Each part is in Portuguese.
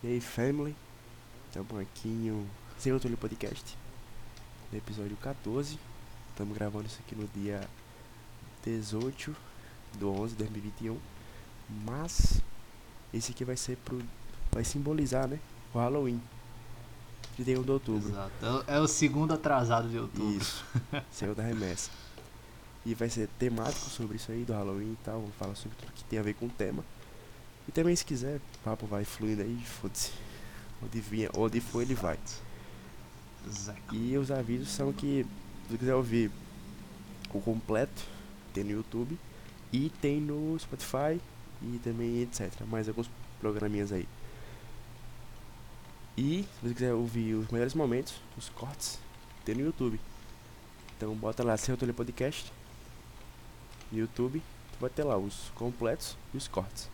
E aí, family? Tamo aqui no Sem Controle Podcast, no episódio 14. Estamos gravando isso aqui no dia 18 do 11 de 2021. Mas, esse aqui vai ser pro. Vai simbolizar, né? O Halloween. 31 de outubro. Exato. É o segundo atrasado de outubro. Isso. Senhor da remessa. E vai ser temático sobre isso aí do Halloween e tal. Vamos falar sobre tudo que tem a ver com o tema. E também se quiser, o papo vai fluindo aí, foda-se. Onde, vinha, onde for ele vai. E os avisos são que, se você quiser ouvir o completo, tem no YouTube e tem no Spotify e também etc. Mais alguns programinhas aí. E se você quiser ouvir os melhores momentos, os cortes, tem no YouTube. Então bota lá Seu Tolê Podcast no YouTube, tu vai ter lá os completos e os cortes.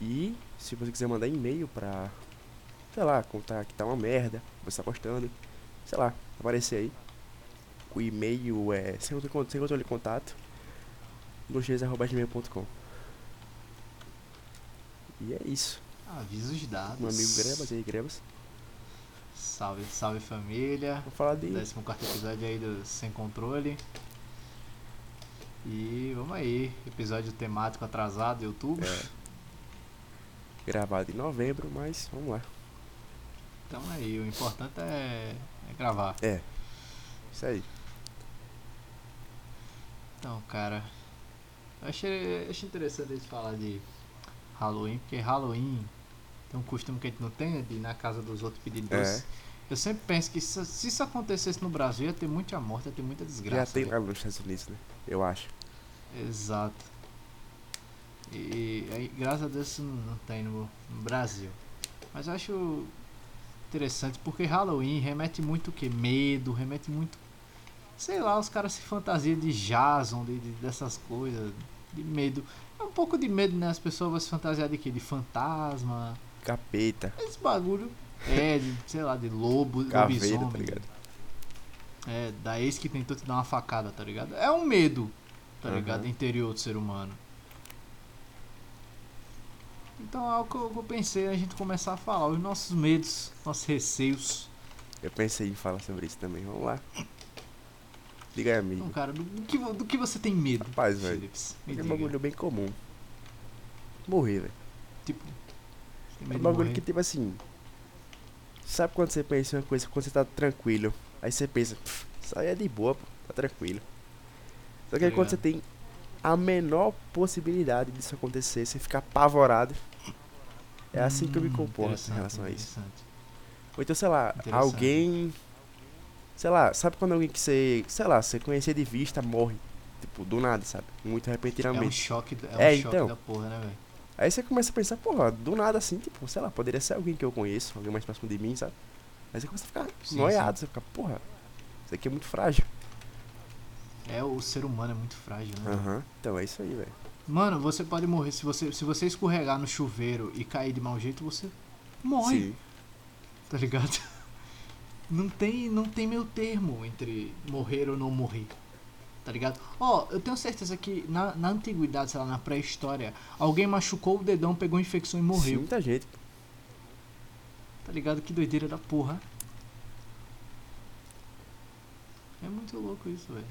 E se você quiser mandar e-mail pra, sei lá, contar que tá uma merda, você tá gostando, sei lá, aparecer aí. O e-mail é sem controle, sem controle contato, gosteias.gmail.com E é isso. Avisos dados. Meu amigo Grebas, e aí Grebas. Salve, salve família. Vou falar de 14 episódio aí do Sem Controle. E vamos aí, episódio temático atrasado de outubro. É. gravado em novembro, mas vamos lá. Então aí, o importante é, é gravar. É. Isso aí. Então, cara, eu achei, achei interessante eles falar de Halloween, porque Halloween tem um costume que a gente não tem, né, de ir na casa dos outros pedir doce. Eu sempre penso que se, se isso acontecesse no Brasil, ia ter muita morte, ia ter muita desgraça. Já tem velho. lá nos Estados Unidos, né? Eu acho. Exato. E aí, graças a Deus isso não não tem no, no Brasil. Mas eu acho interessante porque Halloween remete muito o que? Medo, remete muito. Sei lá, os caras se fantasiam de Jason, de, de- dessas coisas, de medo. É um pouco de medo, né? As pessoas vão se fantasiar de quê? De fantasma, Capeta, esse bagulho. É, de, sei lá, de lobo, caveira, tá lobisomem. ligado? É, da ex que tentou te dar uma facada, tá ligado? É um medo, tá Aham. ligado? Interior do ser humano. Então é algo que eu, pensei a gente começar a falar, os nossos medos, nossos receios. Eu pensei em falar sobre isso também. Vamos lá. Diga aí, amigo. Então, cara, do, do que, do que você tem medo? Rapaz, velho. É um bagulho bem comum. Morrer, velho. Tipo, você É um bagulho que, tipo assim. Sabe quando você pensa em uma coisa, quando você tá tranquilo? Aí você pensa, "Pff, isso aí é de boa, pô, tá tranquilo. Só que aí Tá quando você ligado. tem a menor possibilidade disso acontecer, você fica apavorado. É assim que eu me Hum, comporto em relação a isso. Ou então, sei lá, alguém. Sei lá, sabe quando alguém que você. Sei lá, você conhecia de vista morre. Tipo, do nada, sabe? Muito É um repentinamente. choque, é um É, choque então. da porra, né, velho? Aí você começa a pensar, porra, do nada assim, tipo, sei lá, poderia ser alguém que eu conheço, alguém mais próximo de mim, sabe? Aí você começa a ficar Sim, noiado, você fica, porra, isso aqui é muito frágil. É, o ser humano é muito frágil, né? Aham. Então é isso aí, velho. Mano, você pode morrer. Se você, se você escorregar no chuveiro e cair de mau jeito, você morre, Sim. tá ligado? Não tem, não tem meio termo entre morrer ou não morrer. Tá ligado? Ó, eu tenho certeza que na, na antiguidade, sei lá, na pré-história, alguém machucou o dedão, pegou infecção e Sim, morreu. muita gente. Tá ligado? Que doideira da porra. É muito louco isso, velho.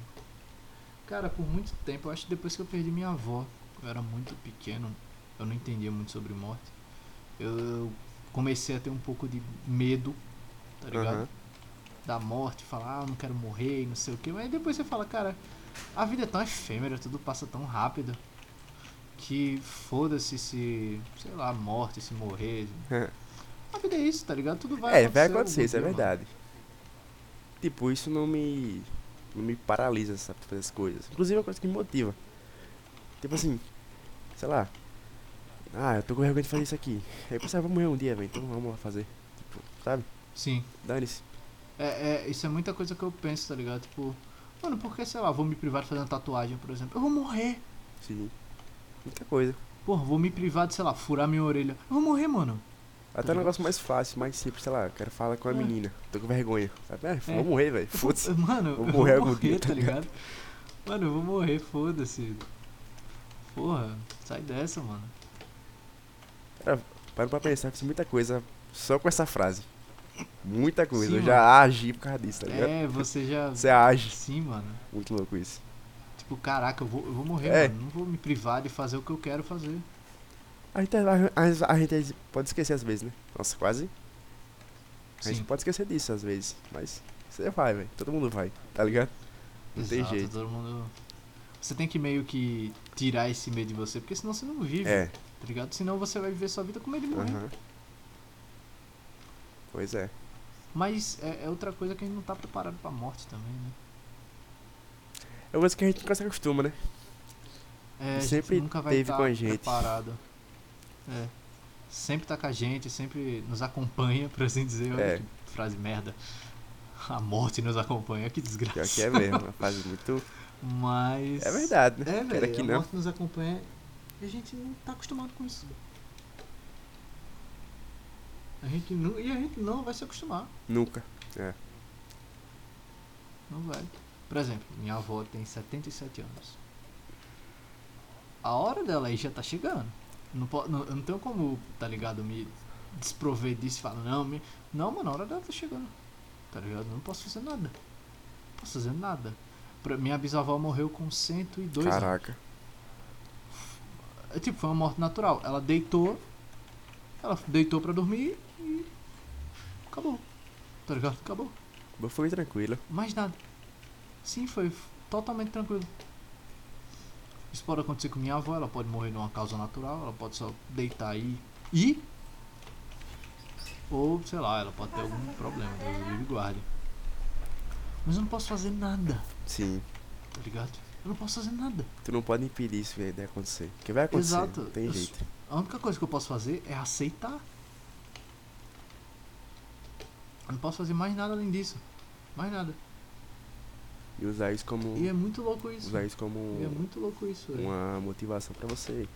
Cara, por muito tempo, eu acho que depois que eu perdi minha avó, eu era muito pequeno, eu não entendia muito sobre morte. Eu comecei a ter um pouco de medo, tá ligado? Aham. Da morte, falar, ah, não quero morrer, não sei o que. Mas depois você fala, cara, a vida é tão efêmera, tudo passa tão rápido. Que foda-se se, sei lá, morte, se morrer. A vida é isso, tá ligado? Tudo vai é, vai algum acontecer, isso é dia, mano. verdade. Tipo, isso não me. não me paralisa, sabe, fazer as coisas. Inclusive é uma coisa que me motiva. Tipo assim, sei lá. Ah, eu tô com vergonha de fazer isso aqui. Aí eu pensava, vou morrer um dia, velho, então vamos lá fazer. Tipo, sabe? Sim. Dane-se. É, é, isso é muita coisa que eu penso, tá ligado? Tipo, mano, por que, sei lá, vou me privar de fazer uma tatuagem, por exemplo? Eu vou morrer. Sim. Muita coisa. Porra, vou me privar de, sei lá, furar minha orelha. Eu vou morrer, mano. Até um ligado? negócio mais fácil, mais simples, sei lá, eu quero falar com a É. menina. Tô com vergonha. Sabe? É, É. vou morrer, velho. Eu vou- Foda-se. Mano, Vou eu morrer vou algum morrer, dia, tá tá ligado? Mano, eu vou morrer, foda-se. Porra, sai dessa, mano. para pra pensar que fiz muita coisa só com essa frase. Muita coisa. Sim, eu mano. já agi por causa disso, tá ligado? É, você já. Você age. Sim, mano. Muito louco isso. Tipo, caraca, eu vou, eu vou morrer, É. mano. Não vou me privar de fazer o que eu quero fazer. A gente, a, a- a gente pode esquecer às vezes, né? Nossa, quase. A gente Sim. pode esquecer disso às vezes. Mas você vai, velho. Todo mundo vai, tá ligado? Não tem Exato, jeito. todo mundo. Você tem que meio que tirar esse medo de você, porque senão você não vive, É. tá ligado? Senão você vai viver sua vida com medo de morrer. Aham. Pois é. Mas é, é outra coisa que a gente não tá preparado pra morte também, né? É uma coisa que a gente nunca se acostuma, né? É, a Sempre nunca vai teve estar com a gente. preparado. É. Sempre tá com a gente, sempre nos acompanha, por assim dizer. Olha É. que frase merda. A morte nos acompanha, que desgraça. Pior que é mesmo. Uma fase muito. Mas. É verdade, né? É, velho. que A não. morte nos acompanha e a gente não tá acostumado com isso. A gente não, e a gente não vai se acostumar. Nunca. É. Não vai. Por exemplo, minha avó tem 77 anos. A hora dela aí já tá chegando. Não, po- não, eu não tenho como, tá ligado, me desprover disso e falar, não, me, não, mano, a hora dela tá chegando. Tá ligado? Eu não posso fazer nada. Não posso fazer nada. Minha bisavó morreu com 102 anos. Caraca. É, tipo, foi uma morte natural. Ela deitou, ela deitou pra dormir e acabou. Tá ligado? Acabou. Foi tranquilo. Mais nada. Sim, foi totalmente tranquilo. Isso pode acontecer com minha avó, ela pode morrer de uma causa natural, ela pode só deitar aí e. Ou, sei lá, ela pode ter algum problema, Deus livre guarde. Mas eu não posso fazer nada, Sim. tá ligado? Eu não posso fazer nada. Tu não pode impedir isso de acontecer. Porque vai acontecer. Exato. Não tem Eu jeito. A única coisa que eu posso fazer é aceitar. Eu não posso fazer mais nada além disso. Mais nada. E usar isso como. E é muito louco isso. Usar isso como E é muito louco isso, velho. uma motivação pra você.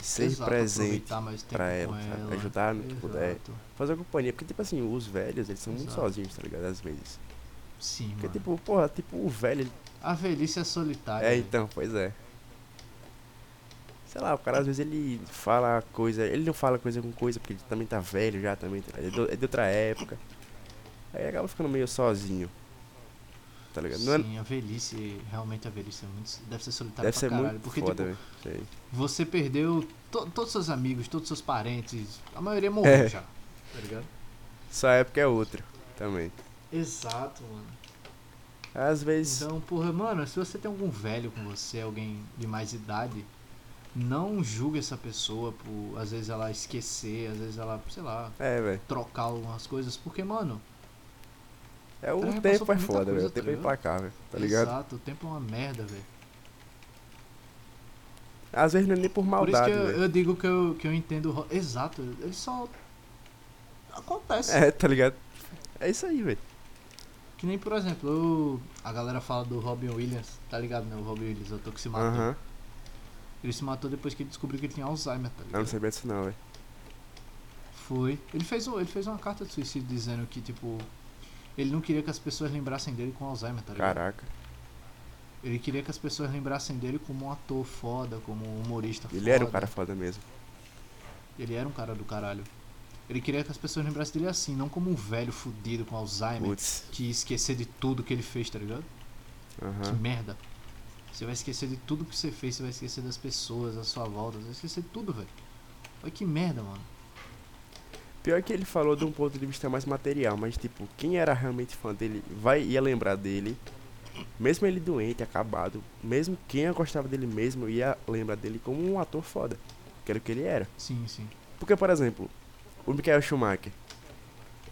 Ser Exato, presente pra ela, ela. Ajudar no que puder. Exato. Fazer companhia. Porque, tipo assim, os velhos, eles são muito Exato. sozinhos, tá ligado? Às vezes. Sim, Porque, mano. tipo, porra, tipo, o velho. ele- A velhice é solitária. É, velho. então, pois é. Sei lá, o cara às vezes ele fala coisa. Ele não fala coisa com coisa, porque ele também tá velho já também. tá? É de- é de outra época. Aí acaba ficando meio sozinho. Tá ligado? É- Sim, a velhice, realmente a velhice é muito, deve ser solitária deve pra ser caralho. muito porque, foda, tipo. Sei. você perdeu to- todos seus amigos, todos seus parentes, a maioria morreu É. já, tá ligado? Sua época é outra também. Exato, mano. Às vezes. Então, porra, mano, se você tem algum velho com você, alguém de mais idade, não julgue essa pessoa por, às vezes, ela esquecer, às vezes ela, sei lá, É, trocar algumas coisas, porque, mano, É, o tempo é foda, velho. O tá tempo é ligado? implacável, tá ligado? exato, o tempo é uma merda, velho. Às vezes não é nem por Por isso maldade, que eu, eu digo que eu, que eu entendo. Exato, ele só. Acontece. É, tá ligado? É isso aí, velho. Que nem, por exemplo, eu- a galera fala do Robin Williams, tá ligado, né? O Robin Williams, o ator que se matou. Aham. Ele se matou depois que ele descobriu que ele tinha Alzheimer, tá Eu ligado? não sabia disso não, velho. Foi. Ele fez, um, ele fez uma carta de suicídio dizendo que, tipo, ele não queria que as pessoas lembrassem dele com Alzheimer, tá ligado? Caraca. Ele queria que as pessoas lembrassem dele como um ator foda, como um humorista foda. Ele era um cara foda mesmo. Ele era um cara do caralho. Ele queria que as pessoas lembrassem dele assim, não como um velho fudido com Alzheimer que ia esquecer de tudo que ele fez, tá ligado? Que Aham. merda. Você vai esquecer de tudo que você fez, você vai esquecer das pessoas à sua volta, você vai esquecer de tudo, velho. Olha que merda, mano. Pior que ele falou de um ponto de vista mais material, mas tipo, quem era realmente fã dele vai ia lembrar dele. Mesmo ele doente, acabado, mesmo quem gostava dele mesmo ia lembrar dele como um ator foda. Que era o que ele era. Sim, sim. Porque, por exemplo, o Michael Schumacher.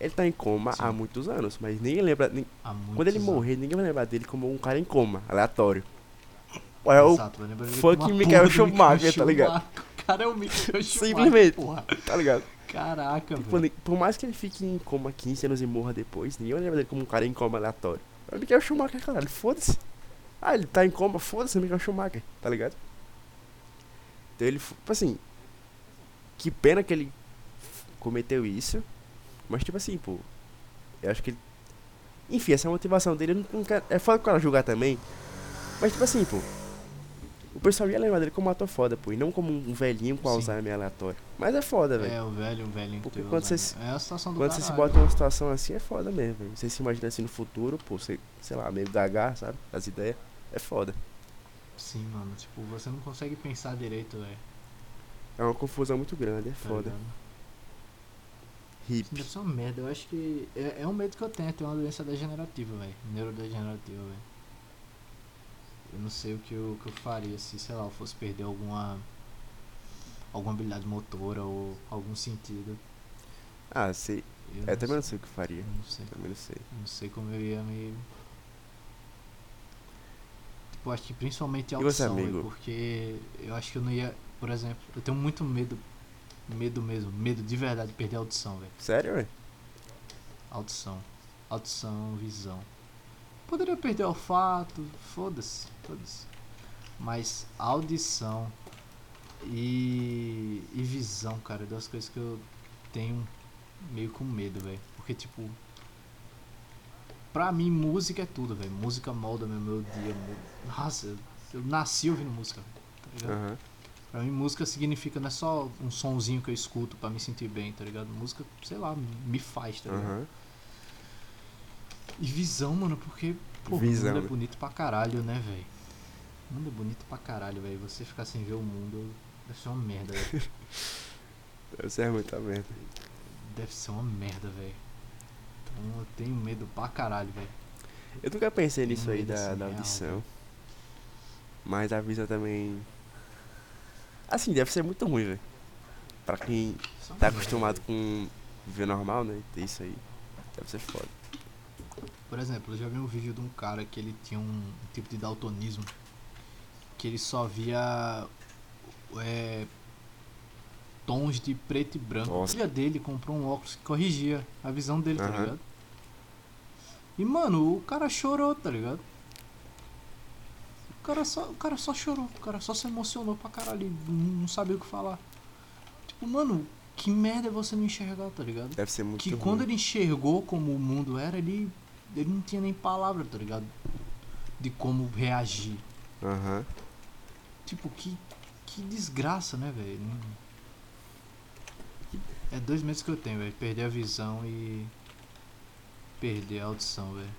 Ele tá em coma Sim. há muitos anos, mas ninguém lembra. muitos Quando ele morrer, ninguém vai lembrar dele como um cara em coma, aleatório. É o. Fucking Michael Schumacher, tá ligado? O cara é o Michael Schumacher, Simplesmente. porra. Tá ligado? Caraca, Tipo, velho. por mais que ele fique em coma 15 anos e morra depois, ninguém vai lembrar dele como um cara em coma aleatório. É o Michael Schumacher, caralho, foda-se. Ah, ele tá em coma, foda-se, é o Michael Schumacher, tá ligado? Então ele, tipo assim, que pena que ele cometeu isso, mas tipo assim, pô, eu acho que ele, enfim, essa motivação dele, eu não, quero, é foda o cara julgar também, mas tipo assim, pô, O pessoal ia lembrar dele como um ator foda, pô. E não como um velhinho com Sim. Alzheimer aleatório. Mas é foda, velho. É, o velho, o velho. Porque quando você Alzheimer. É a situação do Quando você se caralho. bota numa situação assim, é foda mesmo, velho. Você se imagina assim no futuro, pô, você, sei lá, meio gaga, sabe? As ideias. É foda. Sim, mano. Tipo, você não consegue pensar direito, velho. É uma confusão muito grande, é tá foda. Isso Hip. deve ser uma merda. Eu acho que é, é um medo que eu tenho, é ter uma doença degenerativa, velho. Neurodegenerativa, velho. Eu não sei o que eu, que eu faria se, sei lá, eu fosse perder alguma alguma habilidade motora ou algum sentido. Ah, sei. Eu É, também não sei. sei o que faria. Eu não sei. Também não sei. Eu Não sei como eu ia me. Tipo, eu acho que principalmente a E você, amigo? porque eu acho que eu não ia. Por exemplo, eu tenho muito medo. Medo mesmo, medo de verdade de perder a audição, velho. Sério, velho? Audição. Audição, visão. Poderia perder olfato, foda-se, foda-se. Mas audição e, e visão, cara, é duas coisas que eu tenho meio com medo, velho. Porque, tipo, pra mim, música é tudo, velho. Música molda meu, meu dia. Nossa, eu, eu nasci ouvindo música, tá ligado? Aham. Pra mim, música significa não é só um sonzinho que eu escuto pra me sentir bem, tá ligado? Música, sei lá, me faz, tá ligado? Aham. E visão, mano, porque pô, Visão, o mundo né? é bonito pra caralho, né, velho? O mundo é bonito pra caralho, velho. Você ficar sem ver o mundo deve ser uma merda, velho. Deve ser muita merda. deve ser uma merda, velho. Então eu tenho medo pra caralho, velho. Eu nunca pensei nisso aí da, assim, da real, audição. velho. Mas a visão também. Assim, deve ser muito ruim, velho. Pra quem tá acostumado com ver normal, né? Ter isso aí. Deve ser foda. Por exemplo, eu já vi um vídeo de um cara que ele tinha um tipo de daltonismo. Que ele só via. É, tons de preto e branco. Nossa. A filha dele comprou um óculos que corrigia a visão dele, tá Aham. ligado? E mano, o cara chorou, tá ligado? O cara só, o cara só chorou, o cara só se emocionou pra caralho, não, sabia o que falar. Tipo, mano, que merda é você não enxergar, tá ligado? Deve ser muito que ruim. quando ele enxergou como o mundo era, ele, ele não tinha nem palavra, tá ligado? De como reagir. Aham. Tipo, que, que desgraça, né, velho? É dois meses que eu tenho, velho. Perder a visão e. Perder a audição, velho.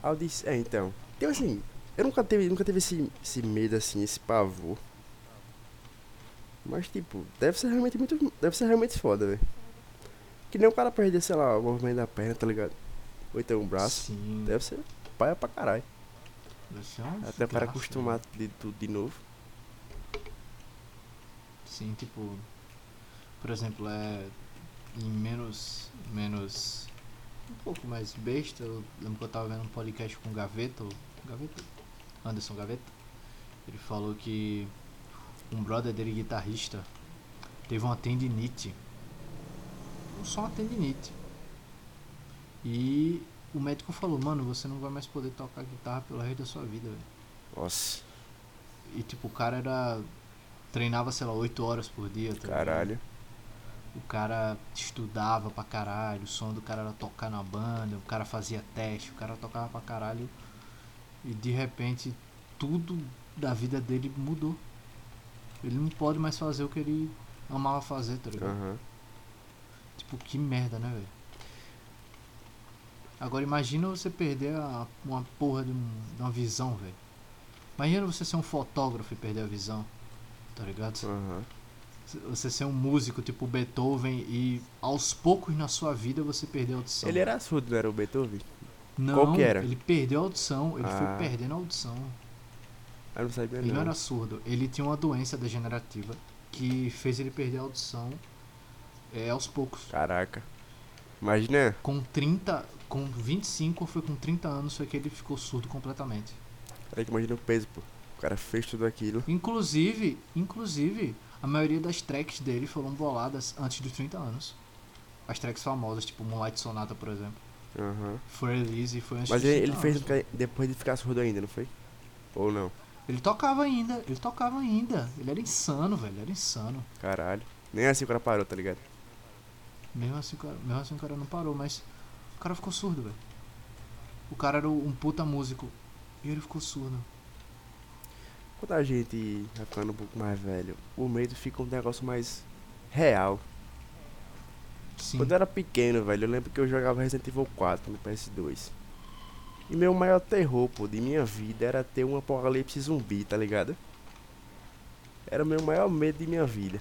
Audição. É, então. Então assim, eu nunca teve, nunca teve esse, esse medo assim, esse pavor. Mas tipo, deve ser realmente muito. Deve ser realmente foda, velho. Que nem o cara perder, sei lá, o movimento da perna, tá ligado? Ou então o braço. Sim. Deve ser paia pra caralho. uma Até para acostumar de tudo de novo. Sim, tipo. Por exemplo, é. Em menos. Menos. Um pouco mais besta. Eu lembro que eu tava vendo um podcast com o Gaveta. o- Gaveta? Anderson Gaveta. Ele falou que. Um brother dele, guitarrista, teve uma tendinite. Só uma tendinite. E o médico falou, mano, você não vai mais poder tocar guitarra pelo resto da sua vida, velho. Nossa, E tipo, o cara era. Treinava, sei lá, 8 horas por dia. tá caralho. O cara estudava pra caralho, o sonho do cara era tocar na banda, o cara fazia teste, o cara tocava pra caralho. E de repente tudo da vida dele mudou. Ele não pode mais fazer o que ele amava fazer, tá ligado? Aham. Tipo, que merda, né, velho? Agora imagina você perder a- uma porra de, um- de uma visão, velho. Imagina você ser um fotógrafo e perder a visão, tá ligado? Aham. Você ser um músico tipo Beethoven e aos poucos na sua vida você perder a audição. Ele era surdo, não era o Beethoven? Não, qual que era? Ele perdeu a audição, ele Ah. foi perdendo a audição. Eu não sabia Ele não não. era surdo, ele tinha uma doença degenerativa que fez ele perder a audição é, aos poucos. Caraca. Imagina. Com 30, com 25 ou foi com 30 anos foi que ele ficou surdo completamente. Peraí que imagina o peso, pô. O cara fez tudo aquilo. Inclusive, inclusive, a maioria das tracks dele foram boladas antes dos 30 anos. As tracks famosas, tipo Moonlight Sonata, por exemplo. Foi release e foi antes Mas ele, 30 ele fez depois de ficar surdo ainda, não foi? Ou não? Ele tocava ainda, ele tocava ainda. Ele era insano, velho, era insano. Caralho. Nem assim o cara parou, tá ligado? Mesmo assim, o cara, mesmo assim o cara não parou, mas o cara ficou surdo, velho. O cara era um puta músico e ele ficou surdo. quando a gente vai ficando um pouco mais velho, o medo fica um negócio mais real. Sim. Quando eu era pequeno, velho, eu lembro que eu jogava Resident Evil 4 no PS2. E meu maior terror, pô, de minha vida era ter um apocalipse zumbi, tá ligado? Era o meu maior medo de minha vida.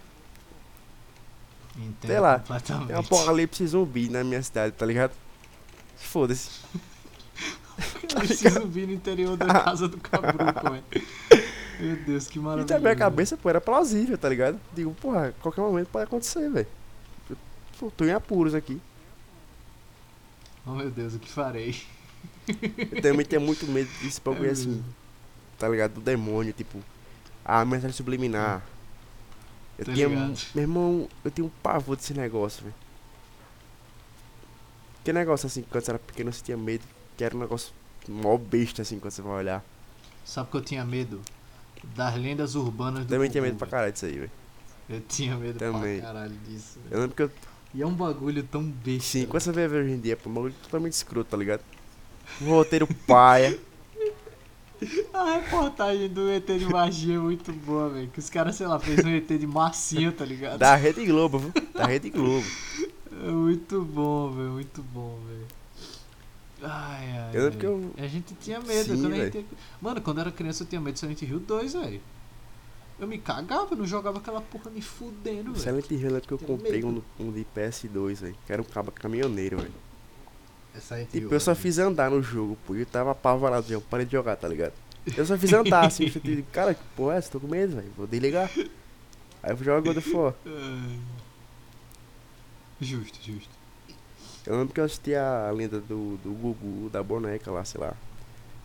Entendo sei lá. Tem um apocalipse zumbi na minha cidade, tá ligado? Foda-se. Esse zumbi no interior da casa do Cabruco, velho. Meu Deus, que E maravilha. na minha cabeça, pô, era plausível, tá ligado? Digo, porra, qualquer momento pode acontecer, velho. Pô, tô em apuros aqui. Oh meu Deus, o que farei? Eu também tenho muito medo desse bagulho É assim, tá ligado? Do demônio, tipo, a mensagem subliminar. Eu Tô tinha. ligado. Meu irmão, eu tenho um pavor desse negócio, velho. Que negócio assim, quando você era pequeno você tinha medo, que era um negócio mó besta assim quando você vai olhar. Sabe que eu tinha medo? Das lendas urbanas do Também tinha Gugu, medo pra velho. caralho disso aí, velho. Eu tinha medo Também. pra caralho disso. velho. Eu lembro que eu. E é um bagulho tão besta. Sim, quando você vê hoje em dia, pô, um bagulho totalmente escroto, tá ligado? Um roteiro paia. A reportagem do ET de magia é muito boa, velho. Que os caras, sei lá, fez um ET de massinha, tá ligado? Da Rede Globo, viu? Da Rede Globo. É muito bom, velho. Muito bom, velho. Ai, ai. Eu eu. A gente tinha medo. Sim, quando gente... Mano, quando eu era criança eu tinha medo de Silent Hill 2, velho. Eu me cagava, eu não jogava aquela porra me fudendo, velho. Silent Hill, que eu Tenho comprei um, um de PS2, velho. Que era um cabo caminhoneiro, velho. É Tipo, Hill, eu só fiz andar no jogo, pô. Eu tava apavorado. Eu parei de jogar, tá ligado? Eu só fiz andar, assim. fiquei, cara, que porra é essa? Tô com medo, velho. Vou desligar. Aí eu jogar God of War. Justo, justo. Eu lembro que eu assisti a lenda do, do Gugu, da boneca lá, sei lá.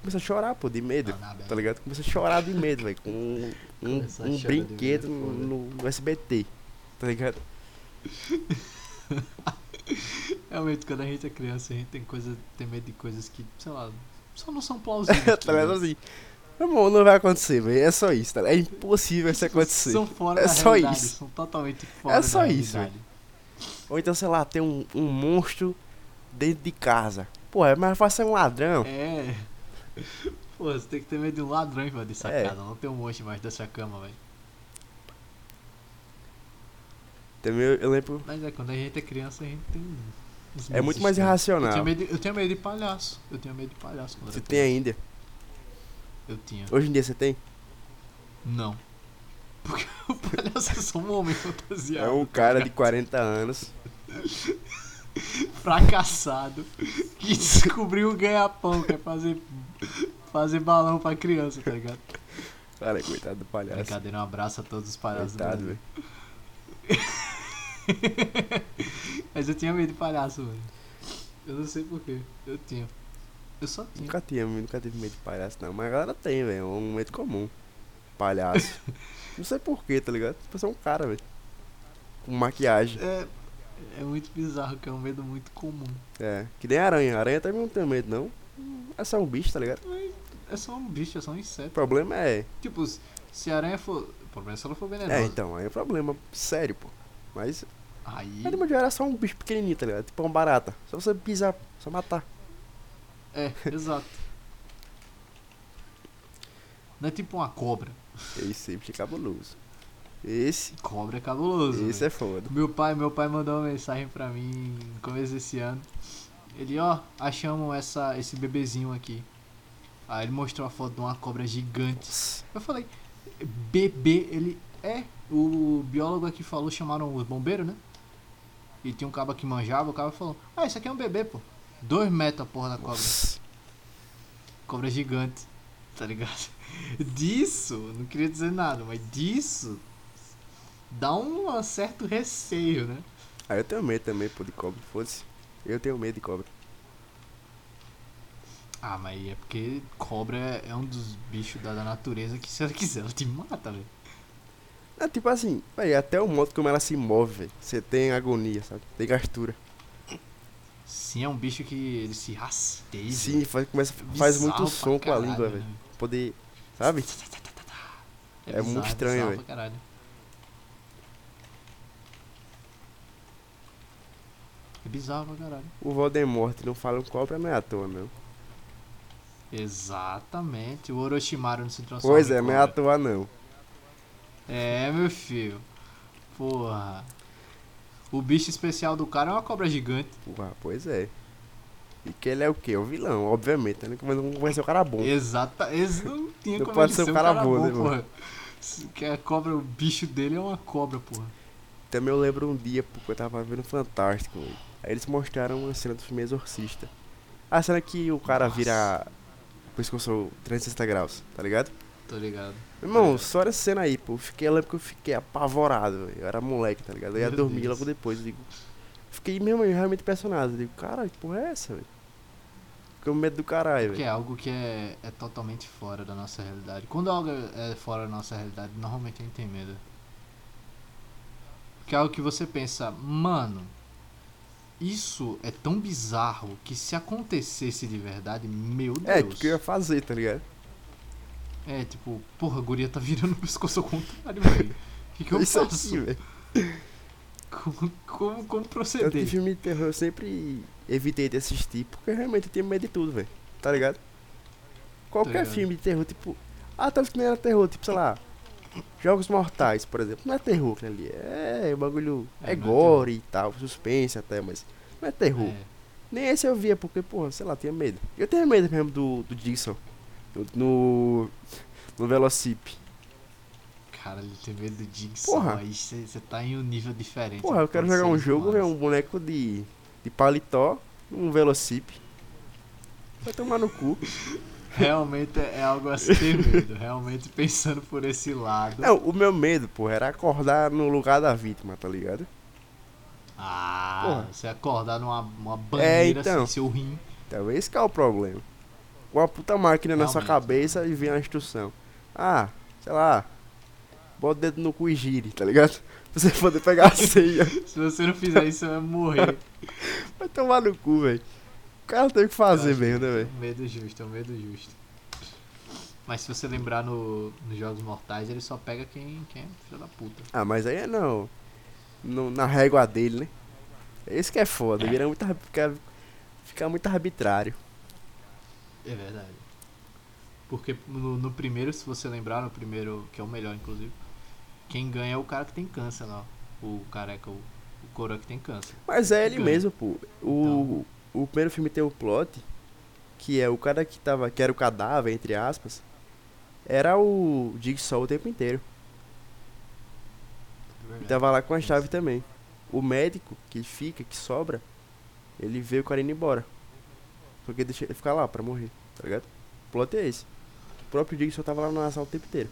Comecei a chorar, pô, de medo. Ah, Tá ligado? Comecei a chorar de medo, velho. Com um, um, brinquedo no, no SBT. Tá ligado? Realmente, quando a gente é criança, a gente tem, coisa, tem medo de coisas que, sei lá, só não são plausíveis. tá ligado assim? Irmão, não vai acontecer, velho. É só isso, tá ligado? É impossível isso acontecer. São fora É da só realidade, isso. são totalmente fora É só da isso. Ou então, sei lá, tem um, um monstro dentro de casa. Pô, é mais fácil ser um ladrão. É. Pô, você tem que ter medo de um ladrão invade sua É. casa, não tem um monte mais da sua cama, velho. Também eu, eu lembro. Mas é, quando a gente é criança, a gente tem. É muito mais estranhos. Eu irracional. tinha, medo, de- eu tinha medo de palhaço. Eu tinha medo de palhaço quando Você tem criança. ainda. Eu tinha. Hoje em dia você tem? Não. Porque o palhaço é só um homem fantasiado. É um cara de 40 anos. fracassado que descobriu o ganha-pão, que é fazer, fazer balão pra criança, tá ligado? Cara, coitado do palhaço. Brincadeira, um abraço a todos os palhaços do Coitado, Brasil. velho. Mas eu tinha medo de palhaço, velho. Eu não sei porquê. Eu tinha. Eu só tinha. Nunca tive, nunca tive medo de palhaço, não. Mas a galera tem, velho. É um medo comum. Palhaço. não sei porquê, tá ligado? Você é um cara, velho. Com maquiagem. É, é muito bizarro, que é um medo muito comum. É. Que nem aranha. Aranha também não tem medo, não. É só um bicho, tá ligado? É só um bicho, é só um O inseto. problema é. Tipo, se- a aranha for. O problema é se ela for venenosa. É, então. Aí é um problema sério, pô. Mas. Aí. Mas de modo geral, era só um bicho pequenininho, tá ligado? Tipo uma barata. Só você pisar, só matar. É, exato. Não é tipo uma cobra. Esse bicho é cabuloso. Esse. Cobra é cabuloso. Esse velho. é foda. Meu pai, meu pai mandou uma mensagem pra mim no começo desse ano. Ele, ó, achamos essa, esse bebezinho aqui. Aí ele mostrou a foto de uma cobra gigante. Eu falei, bebê, ele é. O biólogo aqui falou, chamaram os bombeiros, né? E tinha um cabo que manjava, o cara falou, ah, isso aqui é um bebê, pô. Dois metros a porra da cobra. Cobra gigante, tá ligado? Disso, não queria dizer nada, mas disso dá um certo receio, né? Aí eu tenho medo também, pô, de cobra. Foda-se. Eu tenho medo de cobra. Ah, mas é porque cobra é um dos bichos da, da natureza que se ela quiser, ela te mata, velho. É tipo assim, véi, até o modo como ela se move, velho. Você tem agonia, sabe? Tem gastura. Sim, é um bicho que ele se rasteja. Sim, faz, começa, faz muito som com a língua, velho. né? Poder, sabe? É muito bizarro, estranho, bizarro velho. É bizarro pra caralho. O Voldemort não fala um cobra, não é à toa, não. Exatamente. O Orochimaru não se transforma Pois é, não é à toa não. É, meu filho. Porra. O bicho especial do cara é uma cobra gigante. Porra, pois é. E que ele é o quê? O vilão, obviamente. Né? Mas não vai ser o cara bom. Exata. Ex não tinha Não como pode ele ser um ser cara bom, né, porra. Que a cobra, o bicho dele é uma cobra, porra. Também eu lembro um dia, porque eu tava vendo Fantástico. Aí eles mostraram uma cena do filme Exorcista. A cena que o cara Nossa. vira pescoço 360 graus, tá ligado? Tô ligado. Irmão, É. só essa cena aí, pô. eu Fiquei, eu lembro que eu fiquei apavorado, velho. Eu era moleque, tá ligado? Eu ia Meu dormir Deus. logo depois, eu digo. Fiquei mesmo realmente impressionado. Eu digo, caralho, que porra é essa, velho? Com medo do caralho, velho. é algo que é, é totalmente fora da nossa realidade. Quando algo é fora da nossa realidade, normalmente a gente tem medo. Porque é algo que você pensa, mano, isso é tão bizarro que se acontecesse de verdade, meu É, o Deus. que, que eu ia fazer, tá ligado? É, tipo, porra, a guria tá virando o pescoço ao contrário, velho. O que, que eu Isso faço? aqui, velho. Como, como, como proceder? filme de terror eu sempre evitei de assistir, porque realmente eu tenho medo de tudo, velho. Tá ligado? Qualquer ligado. filme de terror, tipo. Ah, tá não era terror, tipo, sei lá. Jogos Mortais, por exemplo. Não é terror aquilo ali. É, o bagulho. É, É, é gore e tal, suspense até, mas. Não é terror. É, Nem esse eu via, porque, porra, sei lá, tinha medo. Eu tenho medo mesmo do, do Dixon. No. No, Velocip. cara, ele tem medo do Dixon, Porra. aí você tá em um nível diferente. Porra, eu quero jogar um jogo, ver demais. um boneco de. de paletó, um Velocip. Vai tomar no cu. Realmente é algo a se ter medo. Realmente pensando por esse lado. Não, o meu medo, porra, era acordar no lugar da vítima, tá ligado? Ah, Porra. você acordar numa uma banheira então. assim, seu rim. Então, esse que é o problema. Com a puta máquina na sua Realmente. cabeça e vem a instrução. Ah, sei lá. Bota o dedo no cu e gire, tá ligado? Pra você poder pegar a ceia. Se você não fizer isso, você vai morrer. Vai tomar no cu, velho. O cara tem o que fazer mesmo, né, velho? É um medo justo, é um medo justo. Mas se você lembrar no, nos Jogos Mortais, ele só pega quem, quem é filho da puta. Ah, mas aí é não. no- na régua dele, né? Esse que é foda, vira muito, ar- fica, fica muito arbitrário. É verdade. Porque no, no primeiro, se você lembrar, no primeiro, que é o melhor inclusive, quem ganha é o cara que tem câncer lá. O careca, o, o coroa que tem câncer. Mas é ele Ganha. mesmo, pô. O, o primeiro filme tem o plot, que é o cara que tava, que era o cadáver, entre aspas, era o Jigsaw o tempo inteiro. E tava lá com a chave também. O médico que fica, que sobra, ele vê o cara indo embora. Porque deixa ele ficar lá pra morrer, tá ligado? O plot é esse. O próprio Jigsaw tava lá na sala o tempo inteiro.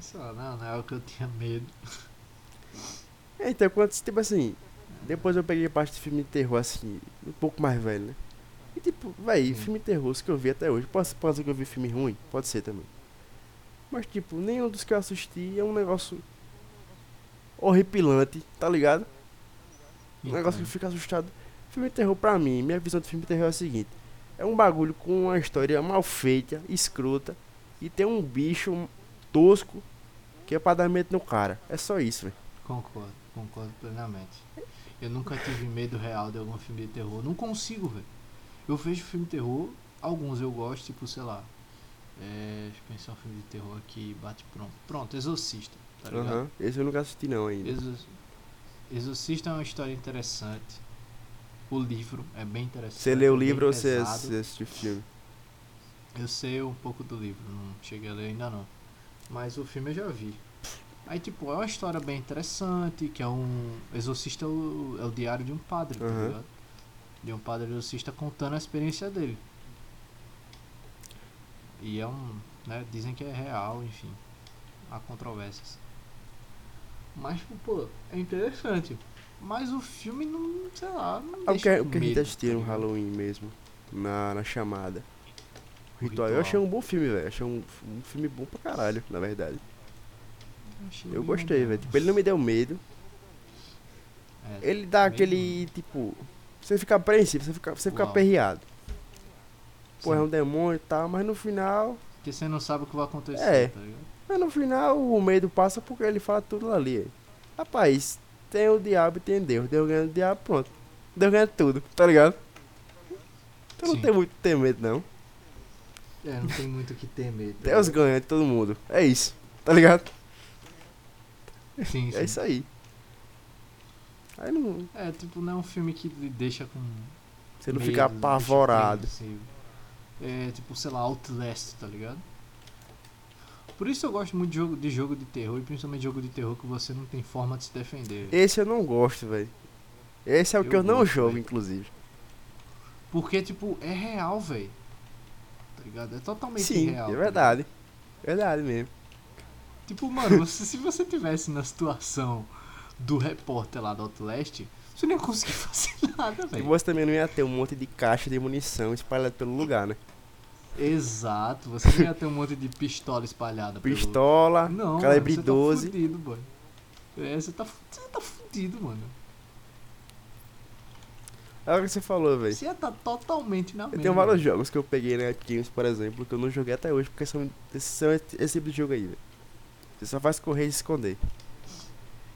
Sei lá, não, não é o que eu tinha medo. É, então, quando, tipo assim, depois eu peguei parte de filme de terror, assim, um pouco mais velho, né? E tipo, véi, Hum. filme de terror, os que eu vi até hoje, pode, pode ser que eu vi filme ruim? Pode ser também. Mas, tipo, nenhum dos que eu assisti é um negócio horripilante, tá ligado? Um negócio que eu fico assustado. Filme de terror, pra mim, minha visão de filme de terror é a seguinte: é um bagulho com uma história mal feita, escrota, e tem um bicho tosco que é pra dar medo no cara. É só isso, velho. Concordo, concordo plenamente. Eu nunca tive medo real de algum filme de terror. Não consigo, velho. Eu vejo filme de terror, alguns eu gosto, tipo, sei lá. É, deixa eu pensar um filme de terror aqui, bate pronto. Pronto, Exorcista, tá ligado? Aham, Esse eu nunca assisti não ainda. Exor- Exorcista é uma história interessante. O livro é bem interessante. Você leu o é livro ou você assistiu o filme? Eu sei um pouco do livro, não cheguei a ler ainda não. Mas o filme eu já vi. Aí, tipo, é uma história bem interessante, que é um... Exorcista é o, é o diário de um padre, tá Aham. ligado? De um padre exorcista contando a experiência dele. E é um... Né, dizem que é real, enfim. Há controvérsias. Mas, tipo, pô, é interessante. Mas o filme não, sei lá, não Ah, o deixa que, com o que a gente assistiu tá no? Halloween mesmo, na, na chamada. O O Ritual. Eu Ritual. achei um bom filme, velho. Achei um, um filme bom pra caralho, na verdade. Achei Eu gostei, bom. velho. Tipo, ele não me deu medo. É, Ele dá Medo aquele, tipo... Você fica apreensivo, você fica, você fica Uau. aperreado. Pô, é sim. um demônio e tal, mas no final... Porque você não sabe o que vai acontecer, É. tá? Mas no final o medo passa porque ele fala tudo ali. Rapaz, tem o diabo e tem Deus. Deus ganha o diabo, pronto. Deus ganha tudo, tá ligado? Então não Sim. tem muito que ter medo, não. É, não tem muito o que temer. tá Deus ganha de todo mundo. É isso. Tá ligado? Sim, sim. É isso aí. Aí não. É, tipo, não é um filme que deixa com. Você não medo, fica apavorado. apreensivo. É, tipo, sei lá, Outlast, tá ligado? Por isso eu gosto muito de jogo, de jogo de terror, e principalmente jogo de terror que você não tem forma de se defender. Esse eu não gosto, velho. Esse é o Eu que eu não gosto, jogo, velho. inclusive. Porque, tipo, é real, velho. Tá ligado? É totalmente Sim, real. é tá verdade. Verdade mesmo. Tipo, mano, você- se você tivesse na situação do repórter lá do Outlast, você nem ia conseguir fazer nada, E velho. você também não ia ter um monte de caixa de munição espalhada pelo lugar, né? Exato, você não ia ter um monte de pistola espalhada pelo... Pistola, Não, calibre mano, você 12. tá fudido, mano. É, você tá, você tá fudido, mano. É o que você falou, velho. Você ia tá totalmente na Eu merda. tenho vários jogos que eu peguei na Epic Games, por exemplo, que eu não joguei até hoje, porque são, são esse, esse tipo de jogo aí, velho. Você só faz correr e se esconder.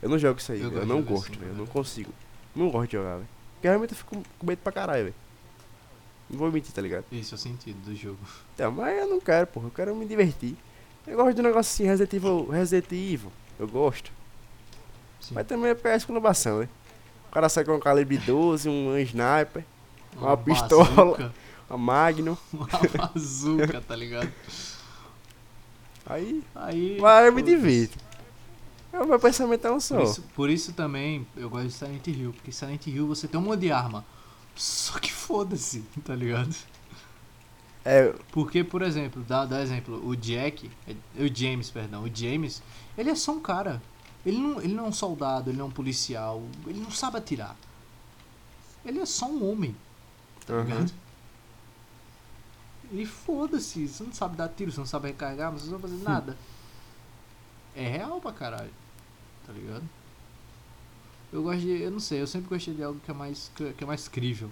Eu não jogo isso aí, Eu eu não gosto, assim, velho. Eu não consigo. Não gosto de jogar, velho. Porque realmente eu fico com medo pra caralho, velho. Não vou mentir, tá ligado? Esse é o sentido do jogo. Então, mas eu não quero, porra. Eu quero me divertir. Eu gosto de um negócio assim, Resident Evil, Resident Evil. Eu gosto. Sim. Mas também é porque é exclamação, né? O cara sai com um calibre 12, um sniper, uma pistola. bazuca, uma Magnum. Uma bazuca, tá ligado? Aí, Aí. mas eu me divirto. É, O meu pensamento é um só. Por isso, por isso também eu gosto de Silent Hill, porque Silent Hill você tem um monte de arma. Só que foda-se, tá ligado? É, Porque, por exemplo, dá, dá exemplo, o Jack, é, o James, perdão, o James, ele é só um cara. Ele não, ele não é um soldado, ele não é um policial, ele não sabe atirar. Ele é só um homem, tá Aham. ligado? E foda-se, você não sabe dar tiro, você não sabe recarregar, mas você não sabe fazer nada. É real pra caralho, tá ligado? Eu gosto de, eu não sei, eu sempre gostei de algo que é mais, que é mais crível.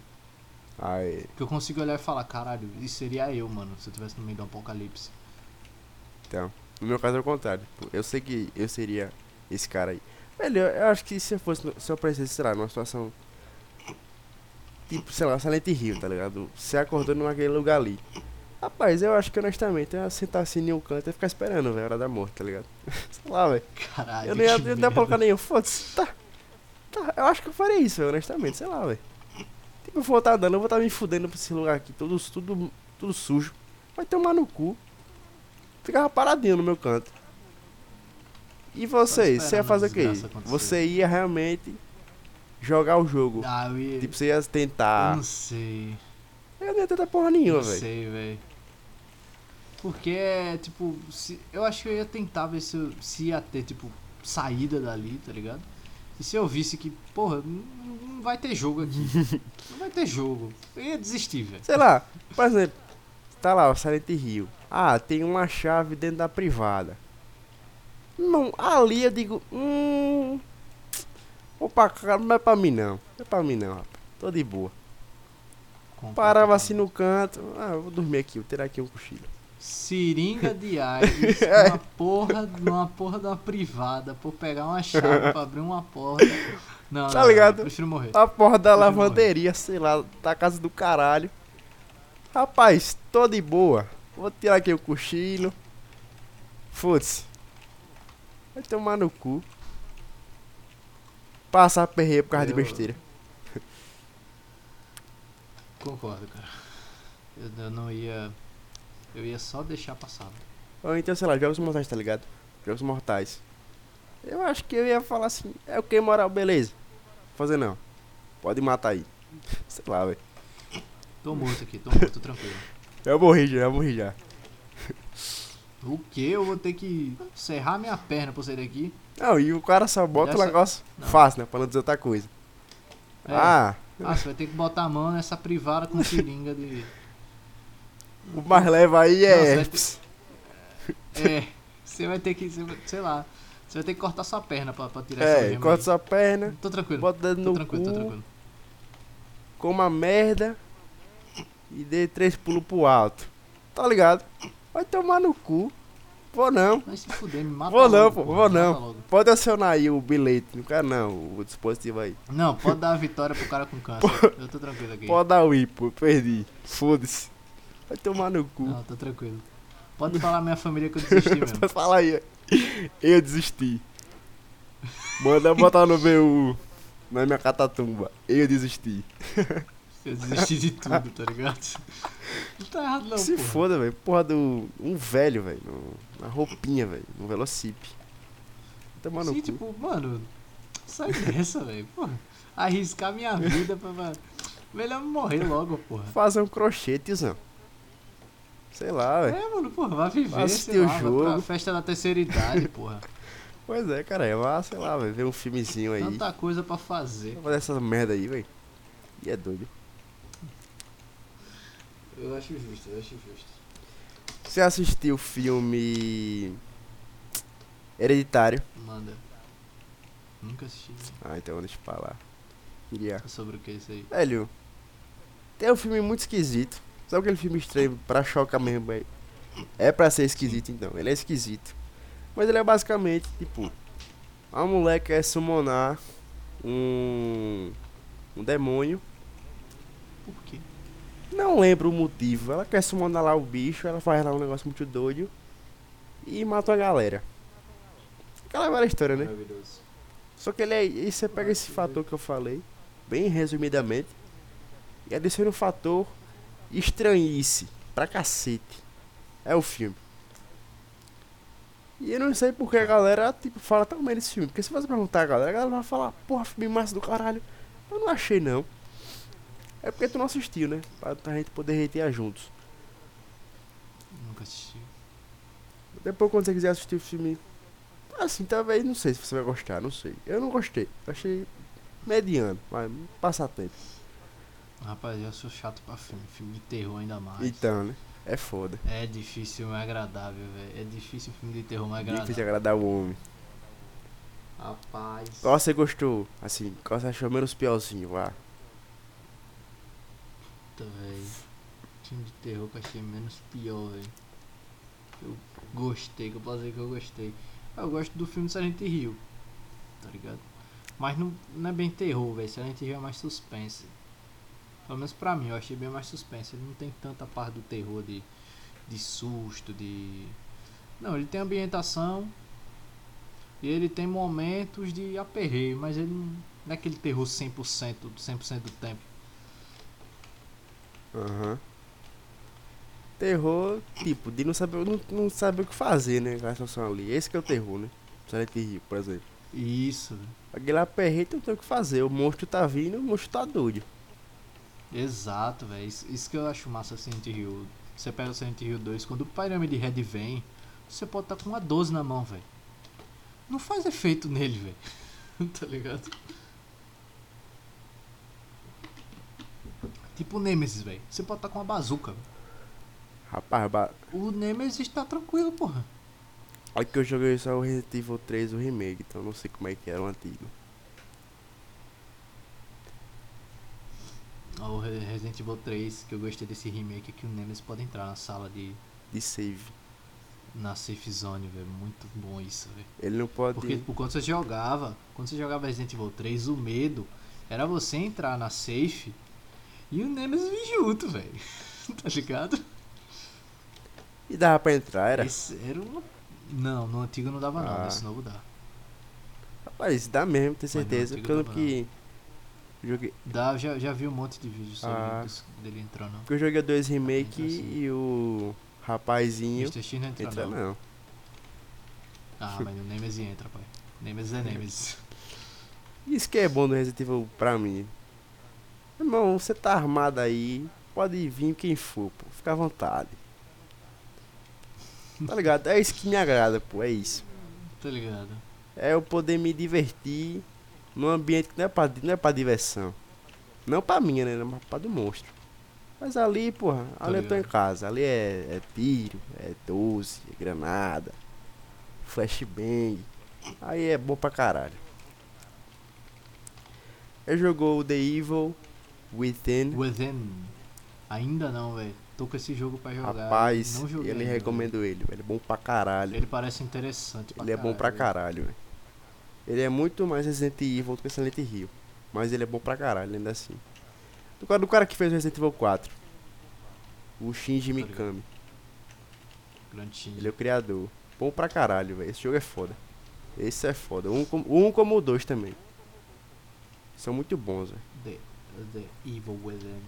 aí, Que eu consigo olhar e falar, caralho, isso seria eu, mano, se eu estivesse no meio do apocalipse. então. No meu caso é o contrário. Tipo, Eu sei que eu seria esse cara aí. Velho, eu, acho que se eu fosse, se eu aparecesse, sei lá, numa situação. Tipo, sei lá, Silent Hill, tá ligado? Você acordou naquele lugar ali. Rapaz, eu acho que honestamente eu ia sentar assim em um canto e ficar esperando, velho, a hora da morte, tá ligado? sei lá, velho. Caralho, Eu não ia, ia colocar nenhum. Foda-se, tá. Tá, eu acho que eu faria isso, velho, honestamente, sei lá, velho. Tipo, eu vou estar andando, eu vou estar me fudendo pra esse lugar aqui, tudo, tudo, tudo sujo. Vai tomar no cu. Ficava paradinho no meu canto. E vocês, você ia fazer o quê? acontecer. Você ia realmente jogar o jogo. Ah, eu ia... Tipo, você ia eu tentar. não sei. Eu não ia tentar porra Eu nenhuma, não velho. sei, velho. Porque, é, tipo, se, eu acho que eu ia tentar ver se, eu- se ia ter, tipo, saída dali, tá ligado? E se eu visse que, porra, não, não vai ter jogo aqui. não vai ter jogo. Eu ia desistir, velho. Sei lá, por exemplo, tá lá, o Silent Hill. Ah, tem uma chave dentro da privada. Não, ali eu digo, hum. Opa, cara, não é pra mim não. Não é pra mim não, rapaz. Tô de boa. Parava assim no canto. Ah, eu vou dormir aqui, vou tirar aqui um cochilo. Seringa de Aires, É. uma porra, numa porra de uma privada, por pegar uma chave pra abrir uma porta. Não, Tá não, ligado? Não, prefiro morrer. A porra da lavanderia, sei lá, da casa do caralho. Rapaz, tô de boa. Vou tirar aqui o cochilo. Foda-se. Vai tomar no cu. Passar perreio por causa de Eu- besteira. Concordo, cara. Eu, eu não ia. Eu ia só deixar passar. Ou então, sei lá, jogos mortais, tá ligado? Jogos mortais. Eu acho que eu ia falar assim, é o que moral, beleza. Fazer não. Pode matar aí. Sei lá, velho. Tô morto aqui, tô morto, tô tranquilo. Eu morri já, eu morri já. O que? Eu vou ter que serrar minha perna pra sair daqui? Não, e o cara só bota o negócio Não. fácil, né? Pra não dizer outra coisa. É. Ah, Ah, você vai ter que botar a mão nessa privada com seringa de. o mais leve aí Não, é. você vai ter- É, você vai ter que. você Sei lá. Você vai ter que cortar sua perna pra, pra tirar essa É, gema corta aí. sua perna, Tô tranquilo. bota dedo Tô no tranquilo, tô cu, tranquilo. coma merda e dê três pulos pro alto. Tá ligado? Vai tomar no cu. Vou não. Vai se fuder, me mata Vou não, pô, vou não. Pode acionar aí o bilhete. Não quero não, o dispositivo aí. Não, pode dar a vitória pro cara com câncer. Eu tô tranquilo aqui. Pode dar o I, pô. Perdi. Foda-se. Vai tomar no cu. Não, tô tranquilo. Pode falar minha família que eu desisti mesmo. Pode falar aí. Eu desisti. Manda botar no meu. Na minha catatumba. Eu desisti. Eu desisti de tudo, tá ligado? Não tá errado não, Se porra. foda, velho. Porra do. Um velho, velho. no- Na roupinha, velho. No Velocipe. Tomar no Sim, cu. tipo, mano, sai dessa, velho. Porra, arriscar minha vida pra. Melhor morrer logo, porra. Fazer um crochê, tiozão. Sei lá, velho. É, mano, porra, vai viver, Assistir o vai jogo. festa da terceira idade, porra. Pois é, cara. É lá, sei lá, velho. Ver um filmezinho aí. Tanta coisa pra fazer. Vou fazer essa merda aí, velho. E é doido. Eu acho justo, eu acho justo. Você assistiu o filme. Hereditário? Manda. Nunca assisti. né? Ah, então deixa eu falar. Queria. É sobre o que isso aí? Velho, tem um filme muito esquisito. Sabe aquele filme estranho pra chocar mesmo, velho? É pra ser esquisito então, ele é esquisito. Mas ele é basicamente, tipo, a mulher quer summonar um. um demônio. Por quê? Não lembro o motivo. Ela quer summonar lá o bicho, ela faz lá um negócio muito doido. E mata a galera. Aquela velha história, né? Só que ele é. E você pega esse fator que eu falei, bem resumidamente, e adiciona um fator estranhice pra cacete. É o filme. E eu não sei porque a galera, tipo, fala tão bem desse filme. Porque se você perguntar a galera, a galera vai falar, porra, filme massa do caralho. Eu não achei não. É porque tu não assistiu, né? Pra a gente poder retear juntos. Nunca assisti. Depois quando você quiser assistir o filme. Assim, talvez, não sei se você vai gostar, não sei. Eu não gostei. Achei mediano, mas passa tempo. Rapaz, eu sou chato pra filme. Filme de terror ainda mais. Então, né? É foda. É difícil, mas agradável, velho. É difícil filme de terror, mas agradável. Difícil agradar o homem. Rapaz. Qual você gostou? Assim, qual você achou menos piorzinho, vá? Puta, velho. Filme de terror que eu achei menos pior, velho. Eu gostei, que eu posso dizer que eu gostei. Eu gosto do filme Silent Hill. Tá ligado? Mas não, não é bem terror, velho. Silent Hill é mais suspense. Pelo menos pra mim, eu achei bem mais suspense. Ele não tem tanta parte do terror de, de susto, de. Não, ele tem ambientação. E ele tem momentos de aperreio, mas ele não, não é aquele terror 100%, 100% do tempo. Aham. Terror, tipo, de não saber, não, não saber o que fazer, né? Com a situação ali. Esse que é o terror, né? Silent Hill, por exemplo. Isso, velho. Aquele aperreio não tem o que fazer. O monstro tá vindo, o monstro tá doido. Exato, velho. Isso, isso que eu acho massa Silent Hill. Você pega o Silent Hill 2, quando o Pyramid Head vem, você pode estar com uma 12 na mão, velho. Não faz efeito nele, velho. tá ligado? Tipo o Nemesis, velho. Você pode estar com uma bazuca. Rapaz, ba... O Nemesis tá tranquilo, porra. olha que eu joguei só o Resident Evil 3, o remake, então não sei como é que era o antigo. O Re- Resident Evil 3, que eu gostei desse remake, é que o Nemesis pode entrar na sala de. De save. na safe zone, velho. Muito bom isso, velho. Ele não pode. Porque tipo, quando você jogava, quando você jogava Resident Evil 3, o medo era você entrar na safe e o Nemesis junto, velho. tá ligado? E dava pra entrar, era? Esse era uma... Não, no antigo não dava não, Ah. nesse novo dá. Rapaz, dá mesmo, tenho não, certeza. lembro que. Joguei, Dá, já, já vi um monte de vídeos sobre Ah. isso dele entrando. porque eu joguei dois remake entra sim. e o rapazinho Mr. X não entra, entra não. não. Ah, mas o Nemesis entra, pai. Nemesis é Nemesis. Isso que é bom do Resident Evil pra mim. Irmão, você tá armado aí, pode vir quem for, pô. Fica à vontade. Tá ligado? É isso que me agrada, pô. É isso. tá ligado? É eu poder me divertir num ambiente que não é pra, não é pra diversão. Não pra minha, né? Mas pra do monstro. Mas ali, porra, ali eu tô em casa. Ali é, é tiro, é 12, é granada, flashbang. Aí é bom pra caralho. Eu jogou o The Evil Within. Within. Ainda não, velho. tô com esse jogo pra jogar. Rapaz, não joguei ele ainda, recomendo ele, velho. É bom pra caralho. Ele parece interessante Ele é bom pra caralho, velho. Ele é muito mais Resident Evil do que Silent Hill. Mas ele é bom pra caralho, ainda assim. Do cara, do cara que fez o Resident Evil 4. O Shinji ligado. Mikami. Ele é o criador. Bom pra caralho, velho. Esse jogo é foda. Esse é foda. Um, um como o dois também. São muito bons, velho. The, Evil Within.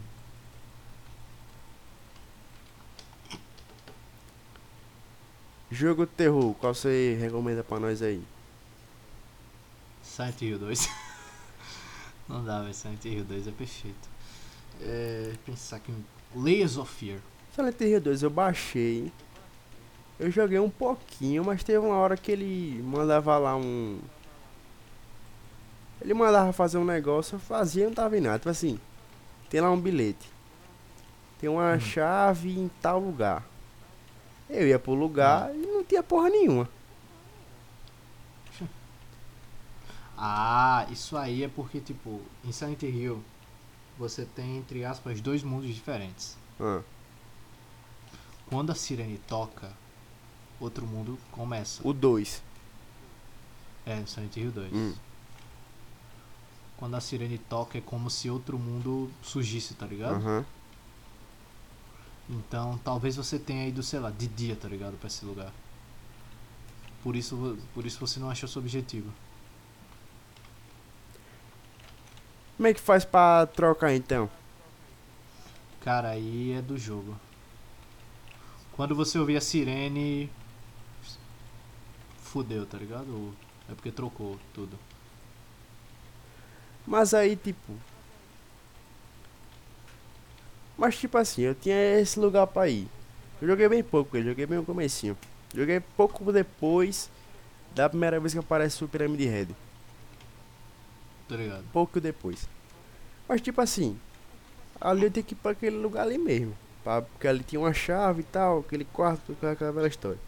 Jogo de terror, qual você recomenda pra nós aí? Silent Hill 2. Não dá, velho. Silent Hill 2 é perfeito. É, pensar aqui em Layers of Fear. Silent Hill 2 eu baixei. Eu joguei um pouquinho, mas teve uma hora que ele mandava lá um. Ele mandava fazer um negócio, eu fazia e não tava em nada. Tipo assim, tem lá um bilhete. Tem uma Hum. chave em tal lugar. Eu ia pro lugar e não tinha porra nenhuma. Ah, isso aí é porque, tipo, em Silent Hill você tem, entre aspas, dois mundos diferentes. Ah, Quando a sirene toca, outro mundo começa. o 2. É, Silent Hill 2. Quando a sirene toca é como se outro mundo surgisse, tá ligado? Aham. Então talvez você tenha ido, sei lá, de dia, tá ligado? Pra esse lugar. Por isso, por isso você não achou seu objetivo. Como é que faz pra trocar então? Cara, aí é do jogo. Quando você ouvir a sirene. Fudeu, tá ligado? É porque trocou tudo. Mas aí, tipo. Mas, tipo assim, eu tinha esse lugar pra ir. Eu joguei bem pouco, eu joguei bem no comecinho. Joguei pouco depois da primeira vez que aparece o Pyramid Head. Tá ligado? Pouco depois. Mas, tipo assim, ali eu tenho que ir pra aquele lugar ali mesmo. Pra, porque ali tinha uma chave e tal, aquele quarto, aquela, aquela velha história.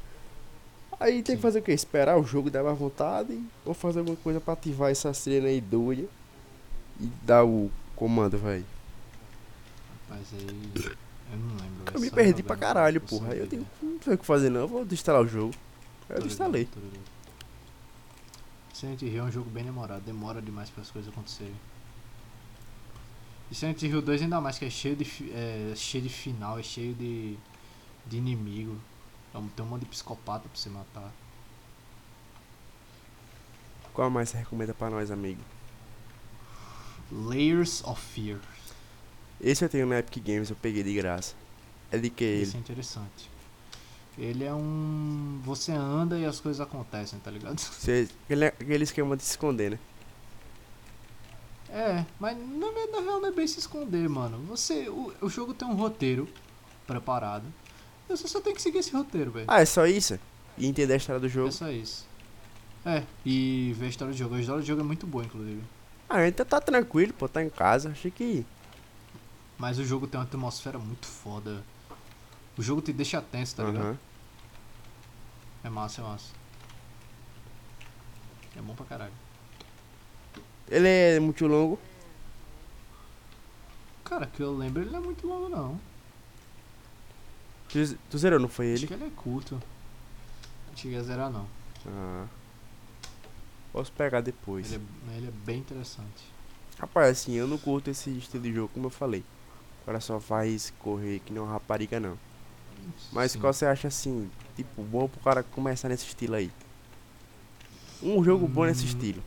Aí tem Sim. que fazer o quê? Esperar o jogo dar mais vontade ou fazer alguma coisa pra ativar essa cena aí doida e dar o comando, vai. Mas aí. Eu não lembro. Eu me perdi pra caralho, porra. Aí eu né? não sei o que fazer não, eu vou desinstalar o jogo. Aí eu desinstalei. ligado. Silent Hill é um jogo bem demorado, demora demais para as coisas acontecerem. E Silent Hill 2 ainda mais que é cheio de, é, cheio de final, é cheio de, de inimigo. Então, Tem um monte de psicopata pra você matar. Qual mais você recomenda pra nós, amigo? Layers of Fear. Esse eu tenho na Epic Games, eu peguei de graça. É de que ele? Esse é interessante. Ele é um. Você anda e as coisas acontecem, tá ligado? Você, aquele, aquele esquema de se esconder, né? É, mas na, real não é bem se esconder, mano. Você. O, o jogo tem um roteiro preparado. Você só tem que seguir esse roteiro, velho. Ah, é só isso? E entender a história do jogo? É só isso. É, e ver a história do jogo. A história do jogo é muito boa, inclusive. Ah, então tá tranquilo, pô, tá em casa. Achei que. Mas o jogo tem uma atmosfera muito foda. O jogo te deixa tenso, tá ligado? É massa, é massa. É bom pra caralho. Ele é muito longo. Cara, que eu lembro, ele não é muito longo, não. Tu, tu zerou, não foi Acho ele? que ele é curto. Não cheguei a zerar, não. Ah. Posso pegar depois. Ele é, ele é bem interessante. Rapaz, assim, eu não curto esse estilo de jogo, como eu falei. O cara só faz correr que nem uma rapariga, não. Mas Sim. qual você acha assim, tipo, bom pro cara começar nesse estilo aí? Um jogo bom nesse Hum. estilo.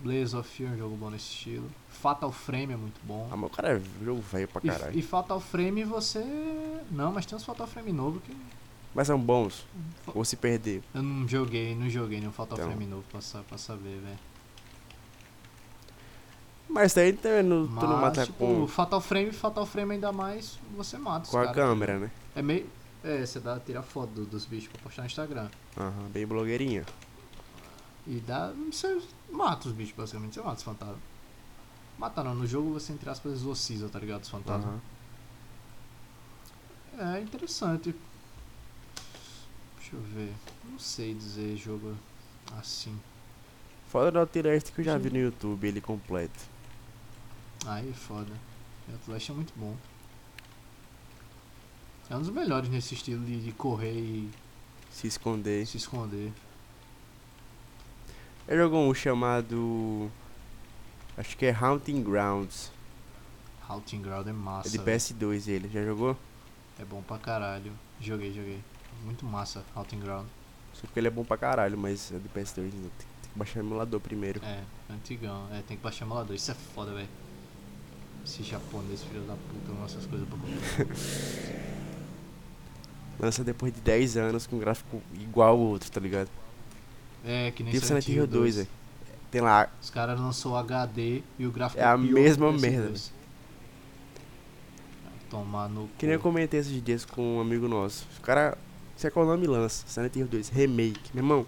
Blaze of Fear é um jogo bom nesse estilo. Fatal Frame é muito bom. Ah, mas o cara é jogo velho pra E- caralho. E, Fatal Frame você. Não, mas tem uns Fatal Frame novo que. Mas são bons. Ou se perder. Eu não joguei, não joguei nenhum Fatal Então. Frame novo pra, sa- pra saber, velho. Mas daí também não, tu não Mas, mata tipo, com, Fatal Frame, Fatal Frame ainda mais, você mata os com a câmera, né? É meio. É, você dá, tira foto do- dos bichos pra postar no Instagram. Aham, bem blogueirinha. E dá. Você mata os bichos, basicamente. Você mata os fantasmas. Mata não, no jogo você, entre aspas, exorciza, tá ligado? Os fantasmas. Aham. É interessante. Deixa eu ver. Não sei dizer jogo assim. Foda do Outlast que eu já Sim. vi no YouTube, ele completo. Aí é foda. Outlast é muito bom. É um dos melhores nesse estilo de, de correr e Se esconder. se esconder. Eu jogou um chamado. Acho que é Haunting Grounds. Halting Ground é massa. É de velho. PS2 ele. Já jogou? É bom pra caralho. Joguei, joguei. Muito massa, Halting Ground. Só porque ele é bom pra caralho, mas é de PS2. Né? Tem, tem que baixar o emulador primeiro. É, antigão. É, tem que baixar emulador. Isso é foda, velho. Esse japonês, filho da puta, lança as coisas pra comprar. Lança depois de 10 anos com um gráfico igual ao outro, tá ligado? É, que nem Tipo Silent Hill 2, 2. velho. Tem lá. Os caras lançou HD e o gráfico É a mesma que o PS2. merda, Tomar no Que nem eu comentei esses dias com um amigo nosso. O cara. Se a Konami lança Silent Hill 2 Remake, meu irmão.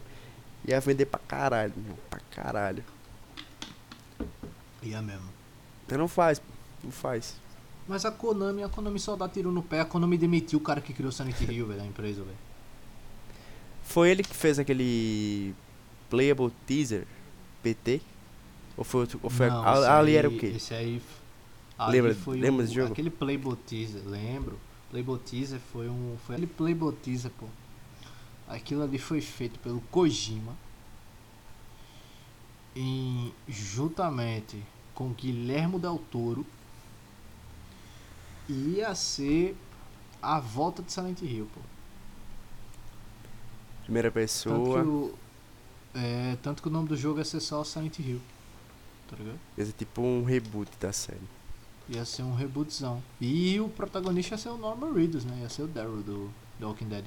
Ia vender pra caralho, meu irmão. Pra caralho. Ia mesmo. Então não faz. Não faz. Mas a Konami, a Konami só dá tiro no pé. A Konami demitiu o cara que criou Silent Hill, velho, da empresa, velho. Foi ele que fez aquele Playable Teaser PT? Ou foi, outro- ou foi Não, a- ali aí- era o quê? Esse aí. ali Lembra- foi lembra o, jogo? Aquele Playboy Teaser, lembro. Playboy Teaser foi um. Foi aquele Playboy Teaser, pô. Aquilo ali foi feito pelo Kojima. Em, juntamente com Guilhermo Del Toro. E ia ser a volta de Silent Hill, pô. Primeira Tanto que, pessoa. o, é, tanto que o nome do jogo ia ser só Silent Hill. Tá ligado? Ia ser tipo um reboot da série. Ia ser um rebootzão. E o protagonista ia ser o Norman Reedus, né? Ia ser o Daryl do The Walking Dead.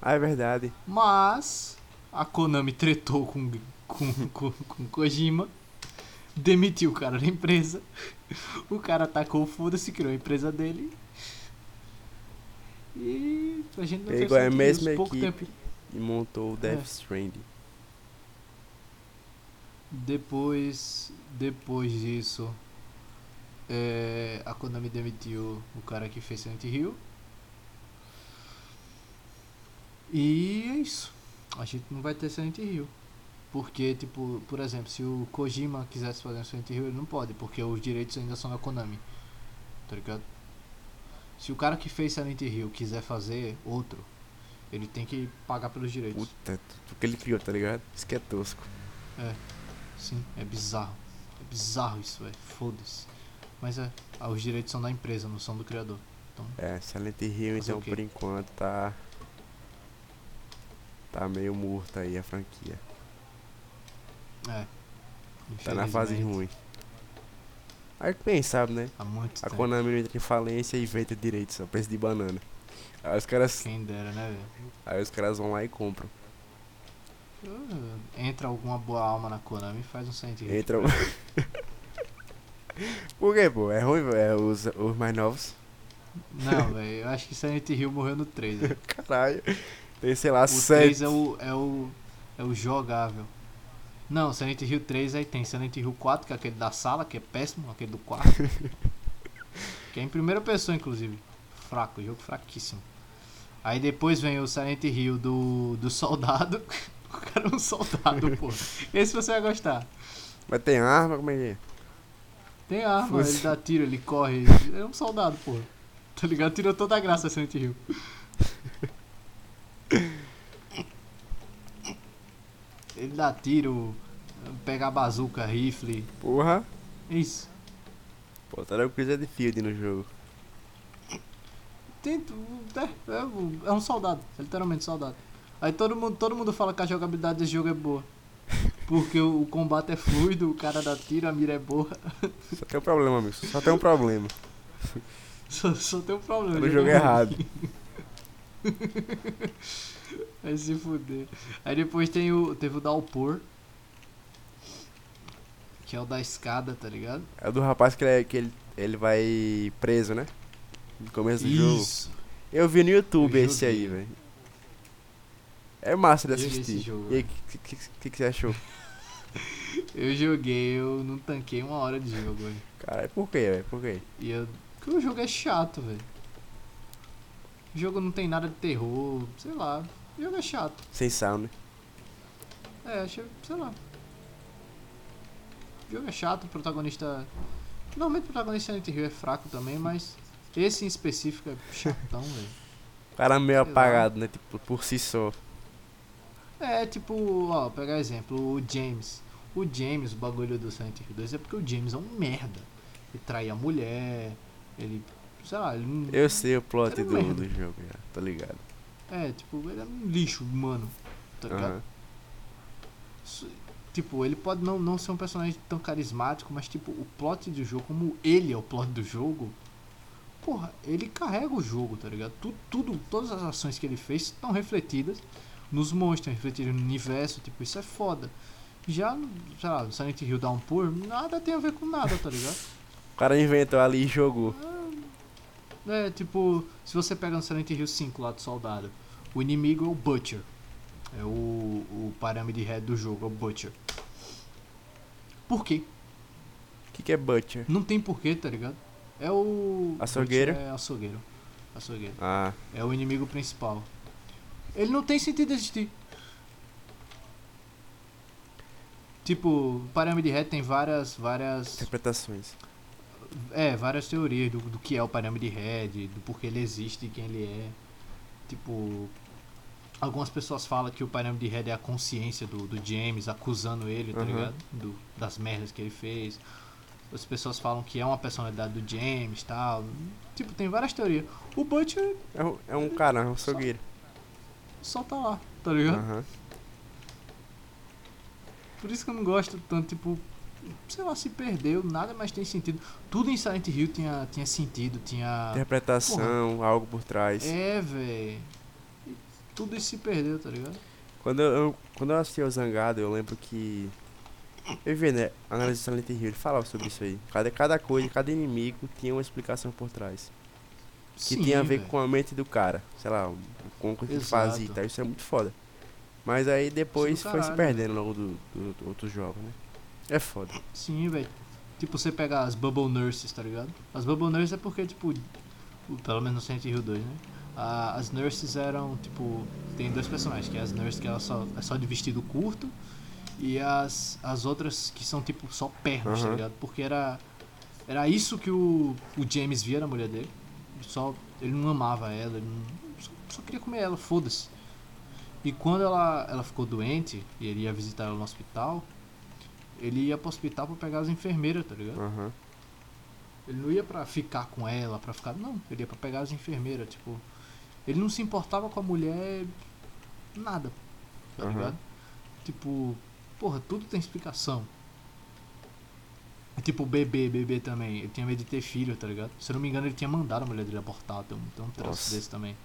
Ah, é verdade. Mas a Konami tretou com com, com, com Kojima, demitiu o cara da empresa. O cara atacou o foda-se, criou a empresa dele. E a gente não Pegou fez a Silent mesma equipe. tempo. E montou o Death É. Stranding. Depois, depois disso, é, a Konami demitiu o cara que fez Silent Hill. E é isso. A gente não vai ter Silent Hill. Porque, tipo, por exemplo, se o Kojima quisesse fazer um Silent Hill, ele não pode, porque os direitos ainda são da Konami. Tá ligado? Se o cara que fez Silent Hill quiser fazer outro, ele tem que pagar pelos direitos. Puta, tudo que ele criou, tá ligado? Isso que é tosco. Sim, é bizarro. É bizarro isso, velho. Foda-se. Mas é, ah, os direitos são da empresa, não são do criador. É, Silent Hill, então, por enquanto, tá. Tá meio morta aí a franquia. É. Tá na fase ruim. Aí quem sabe, né? Há muito A tempo. Konami entra em falência e vende direitos a preço de banana. Aí os caras, Quem dera, né, velho? aí os caras vão lá e compram. Ah, Entra alguma boa alma na Konami e faz um Silent Hill. Entra. Por quê, pô? É ruim? É os, os mais novos. Não, velho, eu acho que Silent Hill morreu no 3. velho. Caralho. Tem, sei lá, O sete. 3 é o, é o. é o jogável. Não, Silent Hill 3 aí tem Silent Hill 4, que é aquele da sala, que é péssimo, aquele do quarto. que é em primeira pessoa, inclusive. Fraco, jogo fraquíssimo. Aí depois vem o Silent Hill do, do soldado. o cara é um soldado, pô. Esse você vai gostar. Mas tem arma, como é que é? Tem arma, Fosse. ele dá tiro, ele corre. É um soldado, pô. Tá ligado? Tirou toda a graça Silent Hill. Ele dá tiro, pega a bazuca, rifle. Porra. Isso. Botaram coisa de field no jogo. Tem, é, é um- é um soldado, é literalmente soldado. Aí todo mundo, todo mundo fala que a jogabilidade desse jogo é boa. Porque o, o combate é fluido, o cara dá tiro, a mira é boa. Só tem um problema, amigo. Só tem um problema. Só, só tem um problema. Ele jogo é errado. Vai se fuder. Aí depois tem o, teve o Dalpor. Que é o da escada, tá ligado? É o do rapaz que, ele, é- que ele, ele vai preso, né? No começo do jogo. Isso. Eu vi no YouTube Eu esse aí, joguei. velho. É massa de assistir. jogo, e aí, o que, que, que, que você achou? Eu joguei, eu não tanquei uma hora de jogo, velho. Caralho, por quê, velho? Por quê? E eu. Porque o jogo é chato, velho. O jogo não tem nada de terror, sei lá. O jogo é chato. Sem sound. É, achei, sei lá. O jogo é chato, o protagonista. Normalmente o protagonista Silent Hill é fraco também, mas esse em específico é chatão, velho. O cara meio Sei lá. apagado, né? Tipo, por si só. É, tipo, ó, pegar exemplo, o James. O James, o bagulho do Silent Hill 2 é porque o James é um merda. Ele trai a mulher, ele. sei lá, ele. Eu sei o plot um do, merda. do jogo já, tá ligado? É, tipo, ele é um lixo humano, tá ligado? Isso- Tipo, ele pode não, não ser um personagem tão carismático, mas tipo, o plot do jogo, como ele é o plot do jogo, porra, ele carrega o jogo, tá ligado? Tudo, tudo todas as ações que ele fez estão refletidas nos monstros, refletidas no universo, tipo, isso é foda. Já, sei lá, Silent Hill Downpour, nada tem a ver com nada, tá ligado? O cara inventou ali e jogou. É, tipo, se você pega no Silent Hill 5 lá do soldado, o inimigo é o Butcher. É o, o parâmetro head do jogo, é o Butcher. Por quê? O que, que é Butcher? Não tem porquê, tá ligado? É o. Açougueiro? É açougueiro. Açougueiro. Ah, É o inimigo principal. Ele não tem sentido existir. Tipo, o parâmetro head tem várias. várias. interpretações. É, várias teorias do, do que é o Pyramid Head, do porquê ele existe e quem ele é. Tipo, algumas pessoas falam que o Pyramid Head é a consciência do, do James acusando ele, tá Uhum. ligado? Do, das merdas que ele fez. As pessoas falam que é uma personalidade do James tal. Tipo, tem várias teorias. O Butcher É, um- é um cara, é um açougueiro. só tá lá, tá ligado? Aham. Por isso que eu não gosto tanto, tipo, sei lá, se perdeu, nada mais tem sentido. Tudo em Silent Hill tinha, tinha sentido, tinha. Interpretação, algo por trás. É. E Tudo isso se perdeu, tá ligado? Quando eu, quando eu assisti ao Zangado, eu lembro que. Eu vi, né? A análise do Silent Hill, ele falava sobre isso aí. Cada, cada coisa, cada inimigo tinha uma explicação por trás. Que tinha a ver com a mente do cara. Sei lá, com o que ele fazia e tal. Isso é muito foda. Mas aí depois do foi se caralho, perdendo ao longo do, do, do outros jogos, né? É foda. Sim, velho. Tipo, você pegar as Bubble Nurses, tá ligado? As Bubble Nurses é porque, tipo, pelo menos no Silent Hill 2, né? Ah, as Nurses eram, tipo, tem dois personagens, que é as Nurses que ela só, é só de vestido curto e as, as outras que são, tipo, só pernas, tá Aham. ligado? Porque era, era isso que o, o James via na mulher dele. Ele Só, ele não amava ela, ele não, só, só queria comer ela, foda-se. E quando ela, ela ficou doente e ele ia visitar ela no hospital, ele ia pro hospital pra pegar as enfermeiras, tá ligado? Aham. Ele não ia pra ficar com ela, pra ficar. Não, ele ia pra pegar as enfermeiras, tipo. Ele não se importava com a mulher. Nada. Tá Aham. ligado? Tipo, porra, tudo tem explicação. Tipo, o bebê, bebê também. Ele tinha medo de ter filho, tá ligado? Se eu não me engano, ele tinha mandado a mulher dele abortar. Tem um, tem um troço Nossa. desse também.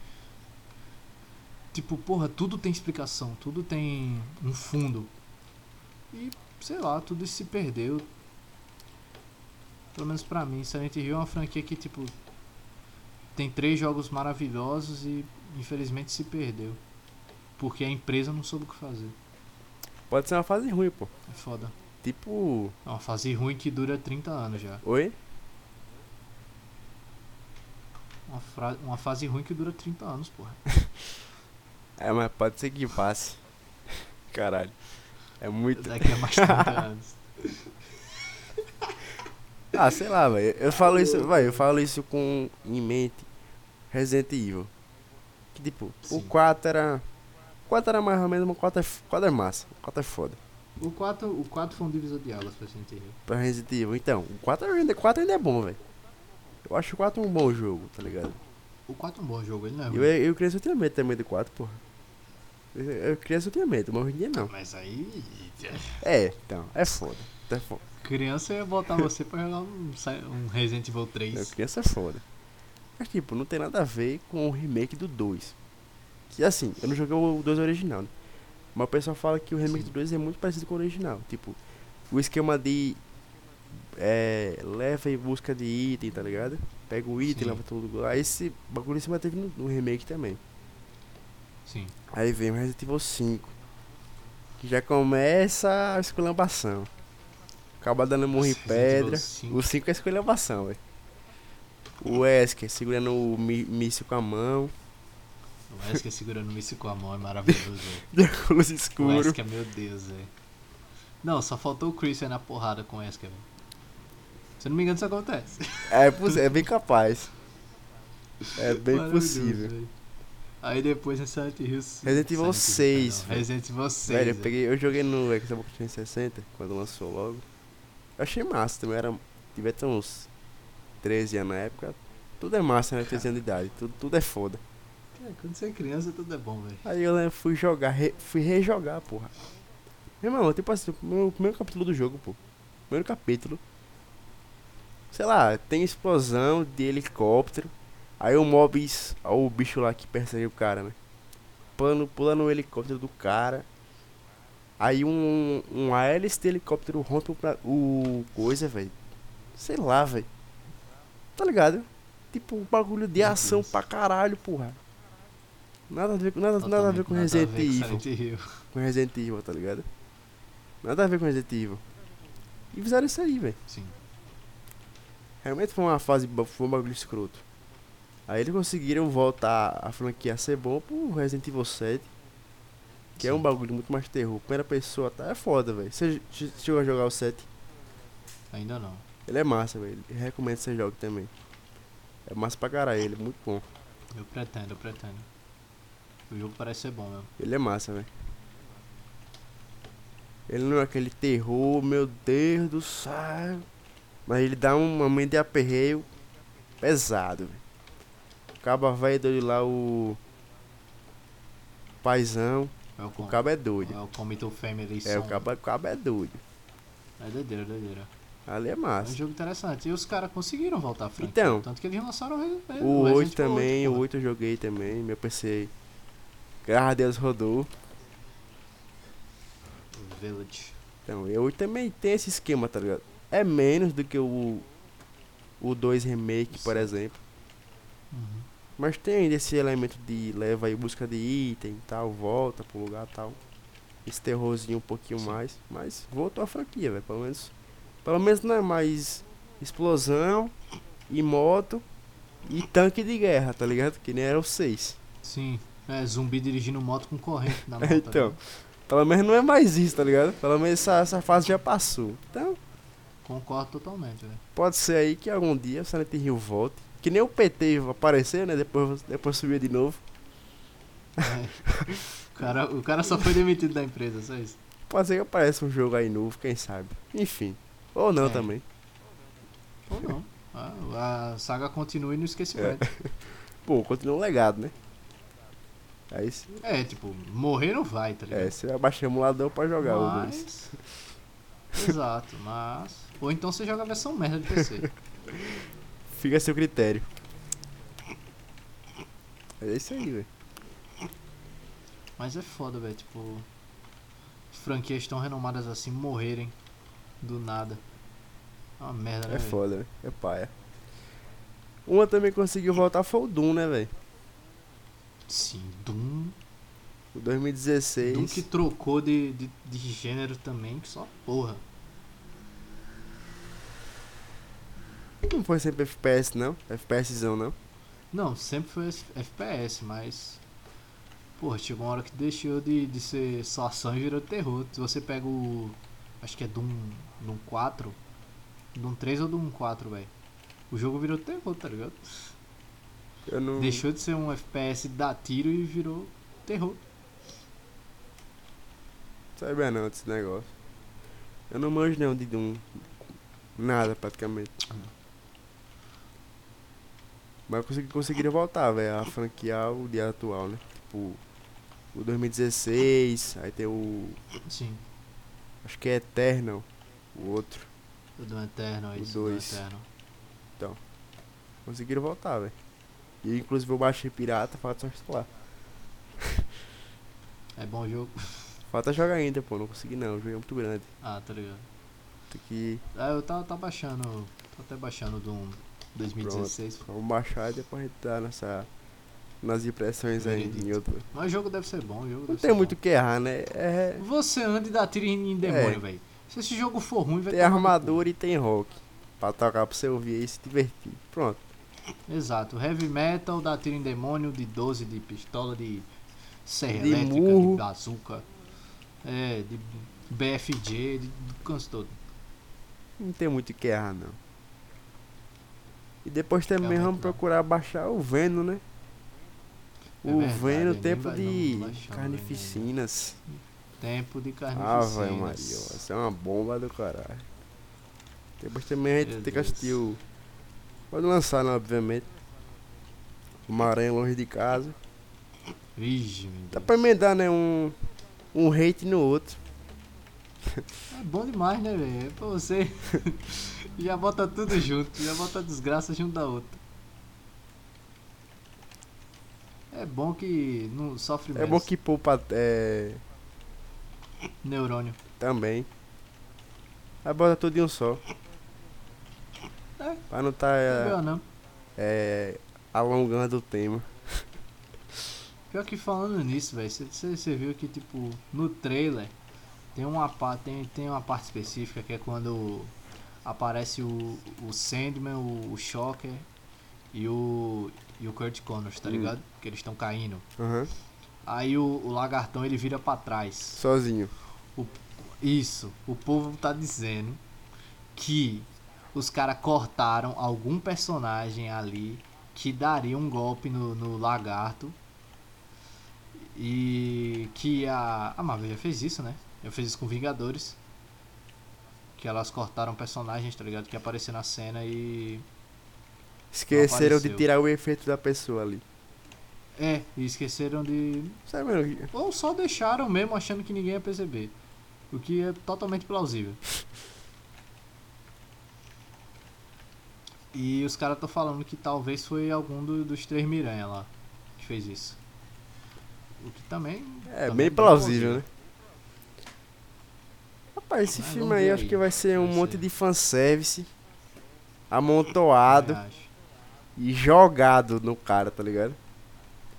Tipo, porra, tudo tem explicação. Tudo tem um fundo. E, sei lá, tudo isso se perdeu. Pelo menos pra mim, Silent Hill é uma franquia que, tipo, tem três jogos maravilhosos e infelizmente se perdeu. Porque a empresa não soube o que fazer. Pode ser uma fase ruim, pô. É foda. Tipo. É uma fase ruim que dura 30 anos já. Oi? Uma, fra- uma fase ruim que dura 30 anos, porra. É, mas pode ser que passe. Caralho. É muito. Daqui a mais 30 anos. Ah, sei lá, velho. Eu falo isso, vai, eu falo isso com em mente Resident Evil. Que tipo, o Sim. 4 era. O 4 era mais ou menos, mas o 4 é, f- 4 é massa. O 4 é foda. O 4, o 4 foi um divisor de águas pra Silent Hill. Pra Resident Evil. Então, o 4 ainda, 4 ainda é bom, velho. Eu acho o 4 um bom jogo, tá ligado? O 4 é um bom jogo, ele não é ruim. Eu, eu criança eu tinha medo também do 4, porra. Eu, eu criança eu tinha medo, mas hoje em dia não. Mas aí. É, então, é foda. É foda. Criança ia botar você pra jogar um, um Resident Evil Eu 3. criança é foda. Mas tipo, não tem nada a ver com o remake do 2. Que assim, eu não joguei o 2 original, né? Mas o pessoal fala que o remake do 2 é muito parecido com o original. Tipo, o esquema de. É, leva em busca de item, tá ligado? Pega o item, Sim. leva todo lugar. Aí esse bagulho se manteve no, no remake também. Sim. Aí vem o Resident Evil 5. Que já começa a esculhambação. Acaba dando murro em pedra. 5. O 5 é esculhambação, velho. O Wesker segurando o míssil com a mão. O Wesker segurando o míssil com a mão é maravilhoso, velho. De O. Wesker, meu Deus, velho. Não, só faltou o Chris aí na porrada com o Wesker, velho. Se eu não me engano, isso acontece. É, é bem capaz. É bem possível. Aí depois em Silent Hill. Resident Evil 6, perdão, velho. Resident Evil 6. Velho, eu, peguei, eu joguei no Xbox 360, quando lançou logo. Eu achei massa também, era. Devia ter uns 13 anos na época. Tudo é massa, né? 13 anos de idade. Tudo, tudo é foda. É, quando você é criança, tudo é bom, velho. Aí eu lembro, fui jogar, re- fui rejogar, porra. Meu irmão, tipo assim, o primeiro capítulo do jogo, pô. Primeiro capítulo. Sei lá, tem explosão de helicóptero. Aí o mob, ó, o bicho lá que persegue o cara, né? Pula no helicóptero do cara. Aí um, um hélice de helicóptero rompe o, pra- o coisa, velho. Sei lá, velho. Tá ligado? Tipo, um bagulho de ação pra caralho, porra. Nada a ver, com- nada, nada a ver com a Resident ver com Evil. Silent Hill. Com Resident Evil, tá ligado? Nada a ver com Resident Evil. E fizeram isso aí, velho. Sim. Realmente foi uma fase, foi um bagulho escroto. Aí eles conseguiram voltar a franquia a ser bom pro Resident Evil 7. Que é um Sim. bagulho muito mais terror. Primeira pessoa, tá? É foda, velho. Você che- chegou a jogar o 7? Ainda não. Ele é massa, velho. Recomendo que você jogue também. É massa pra caralho, ele é muito bom. Eu pretendo, eu pretendo. O jogo parece ser bom mesmo. Ele é massa, velho. Ele não é aquele terror, meu Deus do céu. Mas ele dá um momento de aperreio pesado, velho. O cabo velho doido lá, o. Paizão. É o, O com, cabo é doido. é o Commit Family É, o cabo, o cabo é doido. É doideira, doideira. Ali é É um massa. jogo interessante. E os caras conseguiram voltar à franquia. Então. Tanto que eles lançaram o, O Resident 8 Evil também, o porra. 8 eu joguei também. Meu PC, graças a Deus, rodou. Village. Então, e 8 também tem esse esquema, tá ligado? É menos do que o. O 2 Remake, por Sim. exemplo. Uhum. Mas tem ainda esse elemento de leva aí busca de item e tal, volta pro lugar e tal. Esse terrorzinho um pouquinho Sim. mais. Mas voltou a franquia, velho. Pelo menos. Pelo menos não é mais explosão e moto e tanque de guerra, tá ligado? Que nem era o 6. Sim. É, zumbi dirigindo moto com corrente na mão. tá então. ligado? Pelo menos não é mais isso, tá ligado? Pelo menos essa, essa fase já passou. Então, Concordo totalmente, velho. pode ser aí que algum dia o Silent Hill volte. Que nem o PT aparecer, né? Depois, depois subir de novo. É. o, cara, o cara só foi demitido da empresa, só isso. Pode ser que apareça um jogo aí novo, quem sabe. Enfim. Ou não É. também. Ou não. A, a saga continue no esquecimento. Pô, continua um legado, né? Aí É. tipo, morrer não vai, tá ligado? é, você vai baixar o emulador pra jogar o 2. mas... Exato, mas... Ou então você joga a versão merda de PC. Fica a seu critério. É isso aí, velho. Mas é foda, velho, tipo... Franquias tão renomadas assim morrerem do nada. É uma merda, né, É velho? foda, velho. É paia. Uma também conseguiu voltar foi o Doom, né, velho? Sim, Doom... O 2016. Doom que trocou de, de, de gênero também, que só porra. Não foi sempre FPS, não. FPSzão, não. Não, sempre foi FPS, mas. Porra, chegou uma hora que deixou de, de ser só ação e virou terror. Se você pega o. Acho que é Doom, Doom 4. Doom 3 ou Doom 4, velho. O jogo virou terror, tá ligado? Não. Deixou de ser um FPS da tiro e virou terror. Sabia não desse negócio. Eu não manjo não de Doom. Nada praticamente. Mas consegui, conseguiria voltar, velho, a franquear o dia atual, né? Tipo, o 2016, aí tem o. Sim, Acho que é Eternal, o outro. o Doom Eternal, O isso, Doom dois. Eternal. Conseguiram voltar, velho. E inclusive eu baixei pirata, falta só instalar. É bom jogo. Falta jogar ainda, pô, não consegui não, o jogo é muito grande. Ah, tá ligado. Tem que. Ah, eu tava, tava baixando. Tô até baixando o Doom 2016. Vamos baixar e depois a gente dá nessa. Nas impressões aí em Veredito. outro. Mas o jogo deve ser bom, o jogo Não tem muito o que errar, né? É. Você anda e dá tiro em em demônio, É. velho. Se esse jogo for ruim, vai Tem armadura e tem rock. Pra tocar pra você ouvir e se divertir. Pronto. Exato. Heavy metal, dá tiro em demônio, de 12, de pistola, de serra De elétrica, murro. de bazuca. É, de BFG, de, de canso todo. Não tem muito o que errar, não. E depois também Realmente vamos não. procurar baixar o Venom, né? É o verdade, Vem no nem tempo vai- de né? carnificinas. Tempo de Ah, carnificinas. vai, Maria, vai ser uma bomba do caralho. Depois também a gente Meu tem que assistir o. Pode lançar, né, obviamente. Uma aranha longe de casa. Vixe, Dá pra emendar, né? Um. Um hate no outro. É bom demais, né, velho? É pra você. já bota tudo junto, já bota a desgraça junto da outra. É bom que não sofre É menos. bom que poupa. É. Neurônio. Também. Aí bota tudo em um só. É. Pra não tá. Não é melhor não. é, alongando o tema. Pior que falando nisso, velho, você viu que tipo, no trailer tem uma, tem, tem uma parte específica que é quando aparece o, o Sandman, o, o Shocker e o, e o Kurt Connors, tá Hum. ligado? Que eles estão caindo. Aham. Aí o, o lagartão ele vira pra trás. Sozinho. Isso, o povo tá dizendo que os caras cortaram algum personagem ali que daria um golpe no, no lagarto. E que a, a Marvel já fez isso, né? Já fez isso com Vingadores. Que elas cortaram personagens, tá ligado? Que apareceram na cena e. Esqueceram de tirar o efeito da pessoa ali. É, e esqueceram de. Sabe? Ou só deixaram mesmo achando que ninguém ia perceber. O que é totalmente plausível. E os caras estão falando que talvez foi algum do- dos três Miranha lá que fez isso. O que também. É também bem plausível, né? Rapaz, esse Mas filme vamos aí ver acho aí. que vai ser um Vai monte ser. de fanservice amontoado e jogado no cara, tá ligado?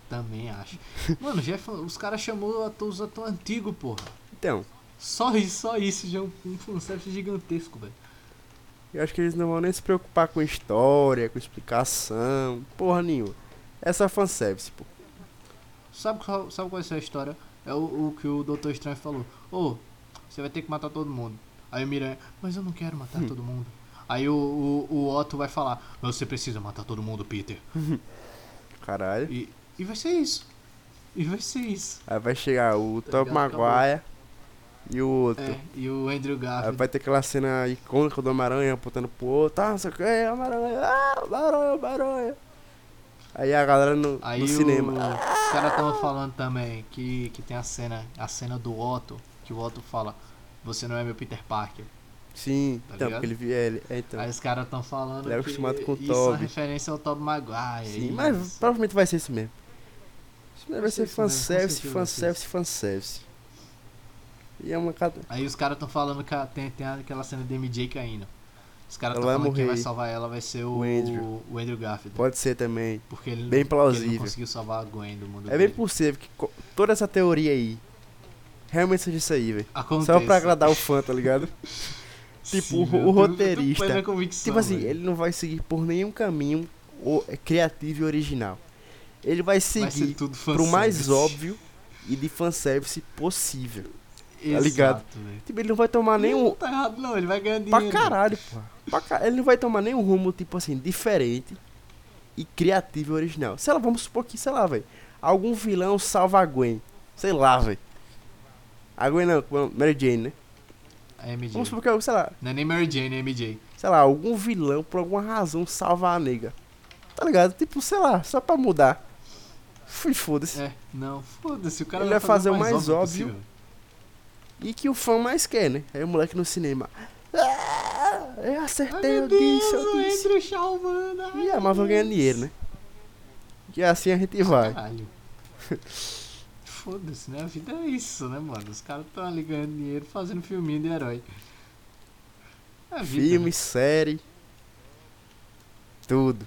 Também acho. Mano, já é fan- os caras chamou os atores antigos, porra. Então, Só isso, só isso já é um, um fanservice gigantesco, velho. Eu acho que eles não vão nem se preocupar com história, com explicação, porra nenhuma. É só fanservice, pô. Sabe, qual- sabe qual é essa história? É o, o que o Doutor Estranho falou. Ô, você vai ter que matar todo mundo. Aí o Miranha, mas eu não quero matar Hum. todo mundo. Aí o, o, o Otto vai falar, você precisa matar todo mundo, Peter. Caralho. E, e vai ser isso. E vai ser isso. Aí vai chegar o Tá Top ligado? Maguire e o outro. É, e o Andrew Aí Garfield. vai ter aquela cena icônica do Homem-Aranha apontando pro outro, tá, não sei o que, Homem-Aranha, ah, Homem-Aranha, Homem-Aranha. Aí a galera no, Aí no o- cinema. os caras estavam falando também que, que tem a cena, a cena do Otto, que o Otto fala, você não é meu Peter Parker. Sim, Tá então, ligado? porque ele viu ele. É, então. Aí os caras estão falando Ele é que acostumado com o isso é referência ao Tobey Maguire. Sim, isso. mas provavelmente vai ser isso mesmo. Isso mesmo vai ser fanservice, fanservice, fanservice. E é uma. Aí os caras estão falando que tem, tem aquela cena de MJ caindo. Os caras estão vai falando que quem vai salvar ela vai ser o, O Andrew. o Andrew Garfield. Pode ser também. Porque ele, Bem porque ele plausível. não conseguiu salvar a Gwen do mundo É bem dele. possível que toda essa teoria aí realmente seja isso aí, velho. Só pra agradar o fã, tá ligado? tipo, Sim, o- o roteirista. Tipo assim, velho. ele não vai seguir por nenhum caminho é, criativo e original. Ele vai vai seguir tudo pro mais óbvio e de fanservice possível. Exato, ligado? velho. Tipo, ele não vai tomar Não nenhum. tá errado não, ele vai ganhar Pra dinheiro. caralho, porra. Pra ca- Ele não vai tomar nenhum rumo, tipo assim, diferente e criativo e original. Sei lá, vamos supor que, sei lá, velho. Algum vilão salva a Gwen. Sei lá, velho. A Gwen não, Mary Jane, né? A MJ. Vamos supor que, sei lá, Não é nem Mary Jane, é MJ. sei lá, algum vilão por alguma razão salva a nega. Tá ligado? Tipo, sei lá, só pra mudar. Fui foda-se. É, não, foda-se, o cara Ele vai vai fazer o mais óbvio. possível. E que o fã mais quer, né? Aí o moleque no cinema. Ah, eu acertei, eu disse, eu o disse. Andrew Shaw, mano. ai, E a Marvel ganha dinheiro, né? E assim a gente vai. Caralho. Foda-se, né? A vida é isso, né, mano? Os caras estão ali ganhando dinheiro fazendo filminho de herói. É a vida, Filme, né? série. Tudo.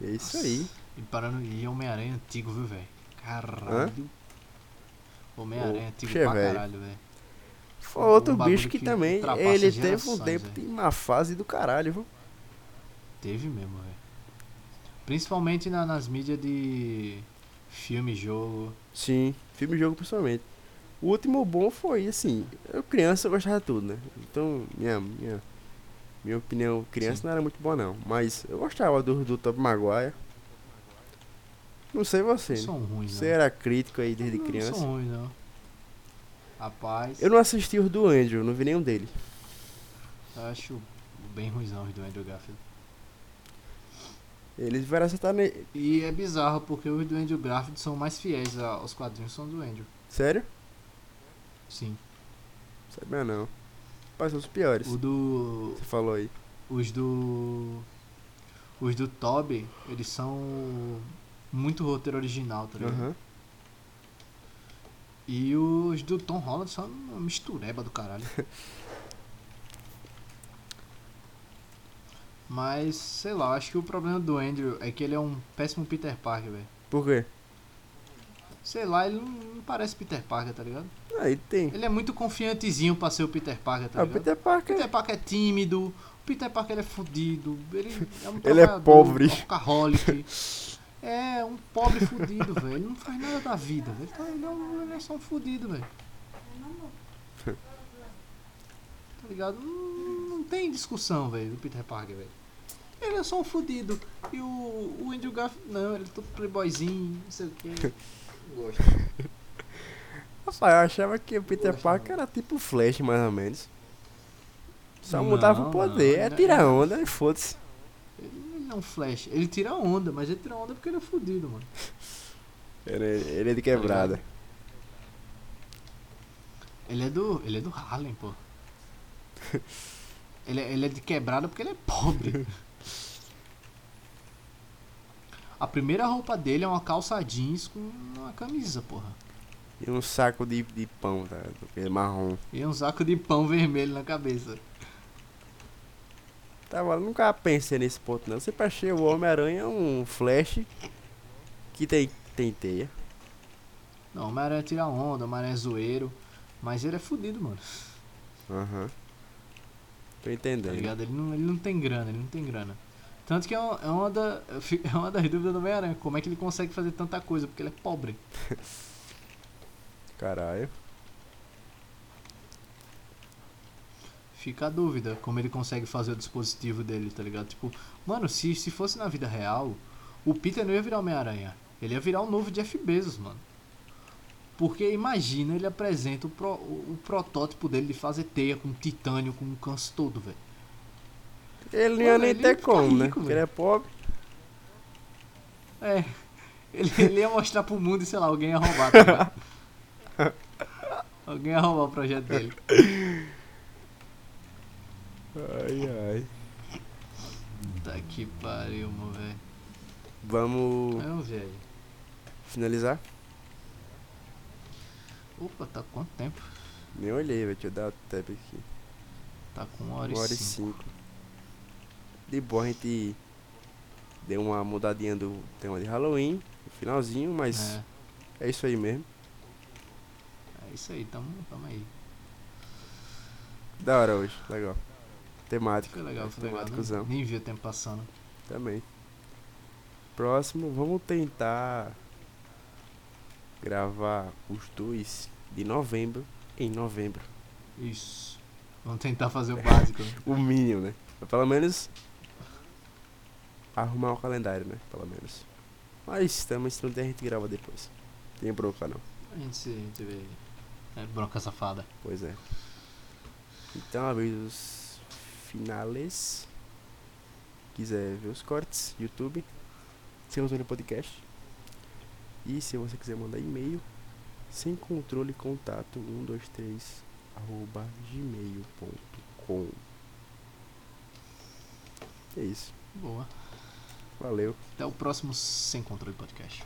É isso Nossa. aí. E parando e Homem-Aranha antigo, viu, velho? Caralho. Homem-Aranha Ô, antigo pra caralho, velho. Foi outro Um bicho que, que também, ele teve um tempo de uma fase do caralho, viu? Teve mesmo, velho. Principalmente na- nas mídias de filme, jogo. Sim, filme e jogo principalmente. O último bom foi, assim, eu criança eu gostava de tudo, né? Então, minha, minha, minha opinião, criança Sim. não era muito boa não. Mas eu gostava do, do Top Maguire. Não sei você. Não né? são ruins, Você não. era crítico aí desde não criança. são ruins, não. Rapaz, Eu não assisti os do Andrew, não vi nenhum dele. eu acho bem ruimzão os do Andrew Garfield. Eles vieram acertar ne... E é bizarro, porque os do Andrew Garfield são mais fiéis aos quadrinhos são do Andrew. Sério? Sim. Sabia não. Mas são os piores. O do. Você falou aí. Os do. Os do Toby, eles são muito roteiro original, tá ligado? Aham. E os do Tom Holland são uma mistureba do caralho. Mas, sei lá, acho que o problema do Andrew é que ele é um péssimo Peter Parker, velho. Por quê? Sei lá, ele não, parece Peter Parker, tá ligado? Aí tem. Ele é muito confiantezinho pra ser o Peter Parker, tá Ah, o ligado? Peter Parker. Peter Parker é tímido, o Peter Parker é fudido, ele é um Ele é pobre. alcoholic. É, um pobre fudido, velho. Ele não faz nada da vida, velho. Tá- ele é um- ele é só um fudido, velho. Tá ligado? Não, não tem discussão, velho, do Peter Parker, velho. Ele é só um fudido. E o, o Andrew Garfield, não, ele é todo playboyzinho, não sei o que. Gosto. Rapaz, eu achava que o Peter Gosto, Parker não. era tipo Flash, mais ou menos. Só Não, mudava não, o poder, é ele- tirar onda e foda-se. Ele não é um flash. Ele tira onda, mas ele tira onda porque ele é fudido, mano. Ele, ele é de quebrada. Ele é do. Ele é do Harlem, pô. ele, é, ele é de quebrada porque ele é pobre. A primeira roupa dele é uma calça jeans com uma camisa, porra. E um saco de, de pão, tá? Aquele marrom. E um saco de pão vermelho na cabeça. Tava, eu nunca pensei nesse ponto, não. Sempre achei o Homem-Aranha um Flash que tem, tem teia. Não, o Homem-Aranha tira onda, o Homem-Aranha é zoeiro. Mas ele é fudido, mano. Aham. Tô Tá entendendo. ligado? Ele não, ele não tem grana, ele não tem grana. Tanto que é uma, é uma, da, é uma das dúvidas do Homem-Aranha. Como é que ele consegue fazer tanta coisa? Porque ele é pobre. Caralho. Fica a dúvida como ele consegue fazer o dispositivo dele, tá ligado? Tipo, mano, se, se fosse na vida real, o Peter não ia virar Homem-Aranha. Ele ia virar o novo Jeff Bezos, mano. Porque imagina, ele apresenta o, pro- o, protótipo dele de fazer teia com titânio, com o canso todo, velho. Ele não ia nem ter como, né? Porque ele é pobre. É. Ele, ele ia mostrar pro mundo e sei lá, alguém ia roubar. Tá alguém ia roubar o projeto dele. Ai, ai. Tá que pariu, meu velho. Vamos um velho. finalizar? Opa, tá quanto tempo? Nem olhei, velho. Deixa eu dar o tab aqui. Tá com uma hora, Uma hora e cinco. cinco. De boa, a gente deu uma mudadinha do tema de Halloween, no finalzinho, mas É, é isso aí mesmo. é isso aí, tamo, tamo aí. Da hora hoje, legal. Temático. Foi legal, foi legal. Temáticozão. Nem, nem vi o tempo passando. Também. Próximo, vamos tentar gravar os dois de novembro em novembro. Isso. Vamos tentar fazer o básico. né? O mínimo, né? Pelo menos arrumar o calendário, né? Pelo menos. Mas também se não tem, a gente grava depois. Tem bronca não. A gente se. É, bronca safada. Pois é. Então, avisos finales. Quiser ver os cortes, YouTube. Siga no podcast. E se você quiser mandar e-mail, sem controle contato 123 arroba gmail.com. É isso. Boa. Valeu. Até o próximo Sem Controle Podcast.